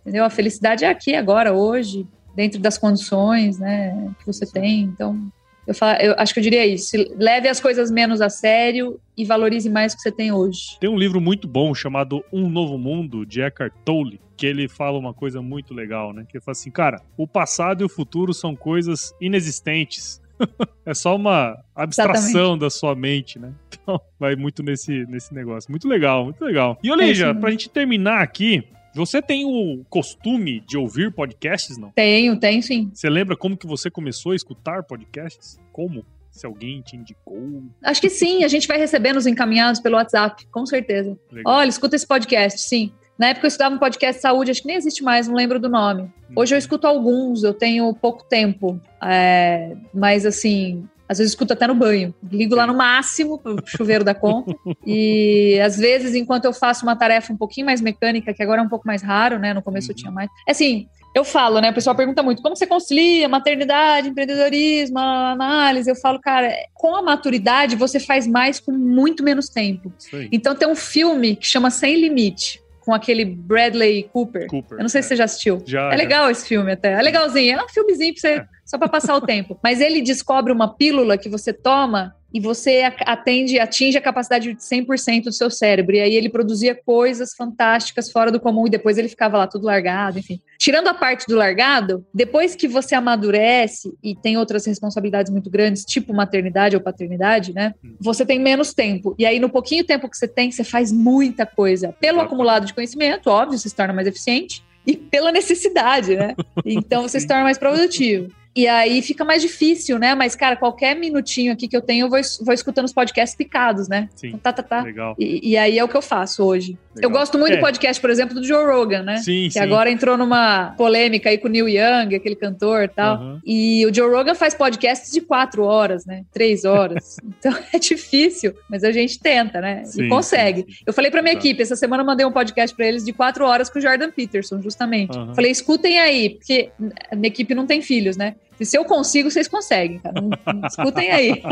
Entendeu? A felicidade é aqui, agora, hoje, dentro das condições né, que você tem. Então, eu, falo, eu acho que eu diria isso. Leve as coisas menos a sério e valorize mais o que você tem hoje. Tem um livro muito bom chamado Um Novo Mundo, de Eckhart Tolle, que ele fala uma coisa muito legal, né? Que ele fala assim, cara, o passado e o futuro são coisas inexistentes. *laughs* é só uma abstração Exatamente. da sua mente, né? Então, vai muito nesse, nesse negócio. Muito legal, muito legal. E, Olija, é pra gente terminar aqui, você tem o costume de ouvir podcasts, não? Tenho, tenho sim. Você lembra como que você começou a escutar podcasts? Como? Se alguém te indicou? Acho que sim, a gente vai recebendo os encaminhados pelo WhatsApp, com certeza. Legal. Olha, escuta esse podcast, sim. Na época eu estudava um podcast de saúde, acho que nem existe mais, não lembro do nome. Hoje eu uhum. escuto alguns, eu tenho pouco tempo. É, mas assim, às vezes escuto até no banho. Ligo lá no máximo pro chuveiro da conta. *laughs* E às vezes, enquanto eu faço uma tarefa um pouquinho mais mecânica, que agora é um pouco mais raro, né? No começo uhum. eu tinha mais. É assim, eu falo, né? O pessoal pergunta muito: como você concilia maternidade, empreendedorismo, análise? Eu falo, cara, com a maturidade você faz mais com muito menos tempo. Então tem um filme que chama Sem Limite com aquele Bradley Cooper. Cooper eu não sei é. se você já assistiu. Já, é legal já. esse filme até. É legalzinho. É um filmezinho pra você, é. Só para passar o tempo. Mas ele descobre uma pílula que você toma e você atende, atinge a capacidade de 100% do seu cérebro. E aí ele produzia coisas fantásticas fora do comum e depois ele ficava lá tudo largado, enfim. Tirando a parte do largado, depois que você amadurece e tem outras responsabilidades muito grandes, tipo maternidade ou paternidade, né? Hum. Você tem menos tempo. E aí no pouquinho tempo que você tem, você faz muita coisa. Pelo acumulado de conhecimento, óbvio, você se torna mais eficiente e pela necessidade, né? *laughs* Então você se torna mais produtivo. E aí fica mais difícil, né? Mas, cara, qualquer minutinho aqui que eu tenho, eu vou, vou escutando os podcasts picados, né? Sim. Então, tá, tá, tá. Legal. E, e, aí é o que eu faço hoje. Legal. Eu gosto muito é. do podcast, por exemplo, do Joe Rogan, né? Sim, que sim. agora entrou numa polêmica aí com o Neil Young, aquele cantor e tal. Uhum. E o Joe Rogan faz podcasts de quatro horas, né? Três horas. *laughs* então *laughs* é difícil, mas a gente tenta, né? Sim, e consegue. Sim. Eu falei pra minha equipe, essa semana eu mandei um podcast pra eles de quatro horas com o Jordan Peterson, justamente. Uhum. Falei, escutem aí, porque a minha equipe não tem filhos, né? Se eu consigo, vocês conseguem, cara. Escutem aí.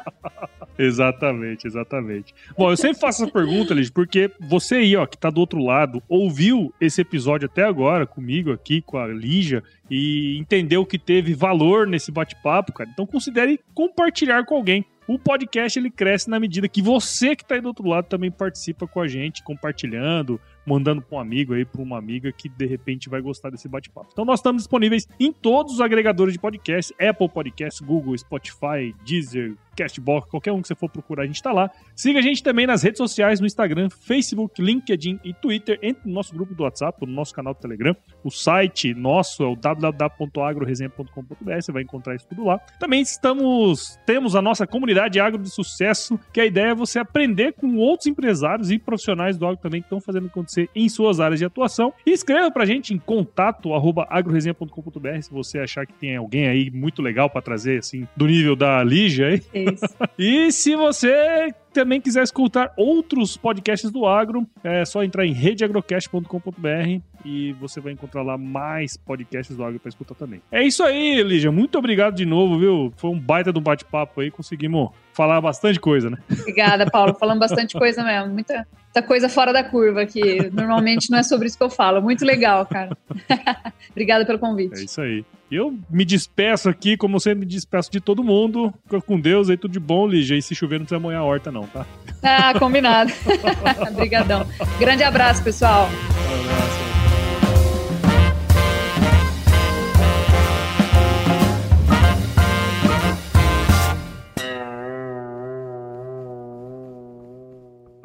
*laughs* exatamente, exatamente. Bom, eu sempre faço essa pergunta, Liz, porque você aí, ó, que tá do outro lado, ouviu esse episódio até agora comigo aqui, com a Lígia, e entendeu que teve valor nesse bate-papo, cara. Então considere compartilhar com alguém. O podcast ele cresce na medida que você que está aí do outro lado também participa com a gente, compartilhando, mandando para um amigo aí, para uma amiga que de repente vai gostar desse bate-papo. Então nós estamos disponíveis em todos os agregadores de podcast, Apple Podcast, Google, Spotify, Deezer, Castbox, qualquer um que você for procurar, a gente está lá. Siga a gente também nas redes sociais, no Instagram, Facebook, LinkedIn e Twitter. Entre no nosso grupo do WhatsApp, no nosso canal do Telegram. O site nosso é o www.agroresenha.com.br, você vai encontrar isso tudo lá. Também estamos, temos a nossa comunidade Agro de Sucesso, que a ideia é você aprender com outros empresários e profissionais do agro também que estão fazendo acontecer em suas áreas de atuação. E escreva pra gente em contato agroresenha.com.br se você achar que tem alguém aí muito legal para trazer, assim, do nível da Lígia aí. *laughs* E se você também quiser escutar outros podcasts do Agro, é só entrar em redeagrocast.com.br e você vai encontrar lá mais podcasts do Agro para escutar também. É isso aí, Lígia. Muito obrigado de novo, viu? Foi um baita de um bate-papo aí, conseguimos falar bastante coisa, né? Obrigada, Paulo. Falando bastante coisa mesmo. Muita, muita coisa fora da curva aqui. Normalmente não é sobre isso que eu falo. Muito legal, cara. *laughs* Obrigada pelo convite. É isso aí. Eu me despeço aqui, como sempre me despeço de todo mundo. Fica com Deus aí, tudo de bom, Lígia. E se chover, não precisa molhar a horta, não, tá? Ah, combinado. *laughs* Obrigadão. Grande abraço, pessoal. Um abraço.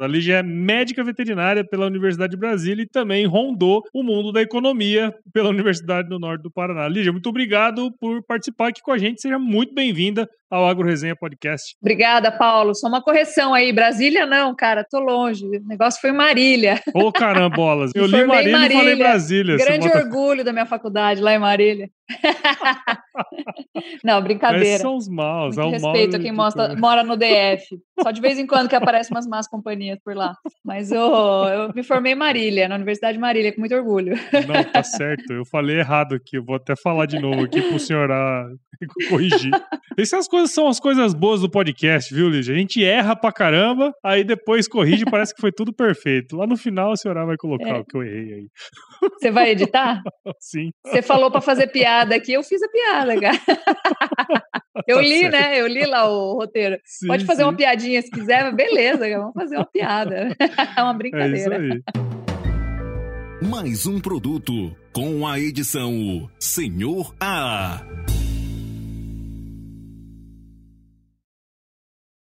A Lígia é médica veterinária pela Universidade de Brasília e também rondou o mundo da economia pela Universidade do Norte do Paraná. Lígia, muito obrigado por participar aqui com a gente. Seja muito bem-vinda ao Agro Resenha Podcast. Obrigada, Paulo. Só uma correção aí. Brasília não, cara, tô longe. O negócio foi Marília. Ô, carambolas. *laughs* Eu li Marília, Marília, e falei Brasília. Grande bota... orgulho da minha faculdade lá em Marília. *laughs* não, brincadeira. Esses são os maus. Muito é respeito a quem mostra, mora no DF. Só de vez em quando que aparecem umas más companhias por lá. Mas eu, eu me formei em Marília, na Universidade de Marília, com muito orgulho. Não, tá certo. Eu falei errado aqui. Eu vou até falar de novo aqui pro senhor ah, *laughs* corrigir. Essas coisas são as coisas boas do podcast, viu, Lígia? A gente erra pra caramba, aí depois corrige parece que foi tudo perfeito. Lá no final a senhora vai colocar é. o que eu errei aí. Você vai editar? *laughs* Sim. Você falou para fazer piada aqui, eu fiz a piada, cara. *laughs* Eu tá li, certo. né? Eu li lá o roteiro. Sim, Pode fazer sim. uma piadinha se quiser, beleza, vamos fazer uma piada. *laughs* É uma brincadeira. É isso aí. Mais um produto com a edição Senhor A.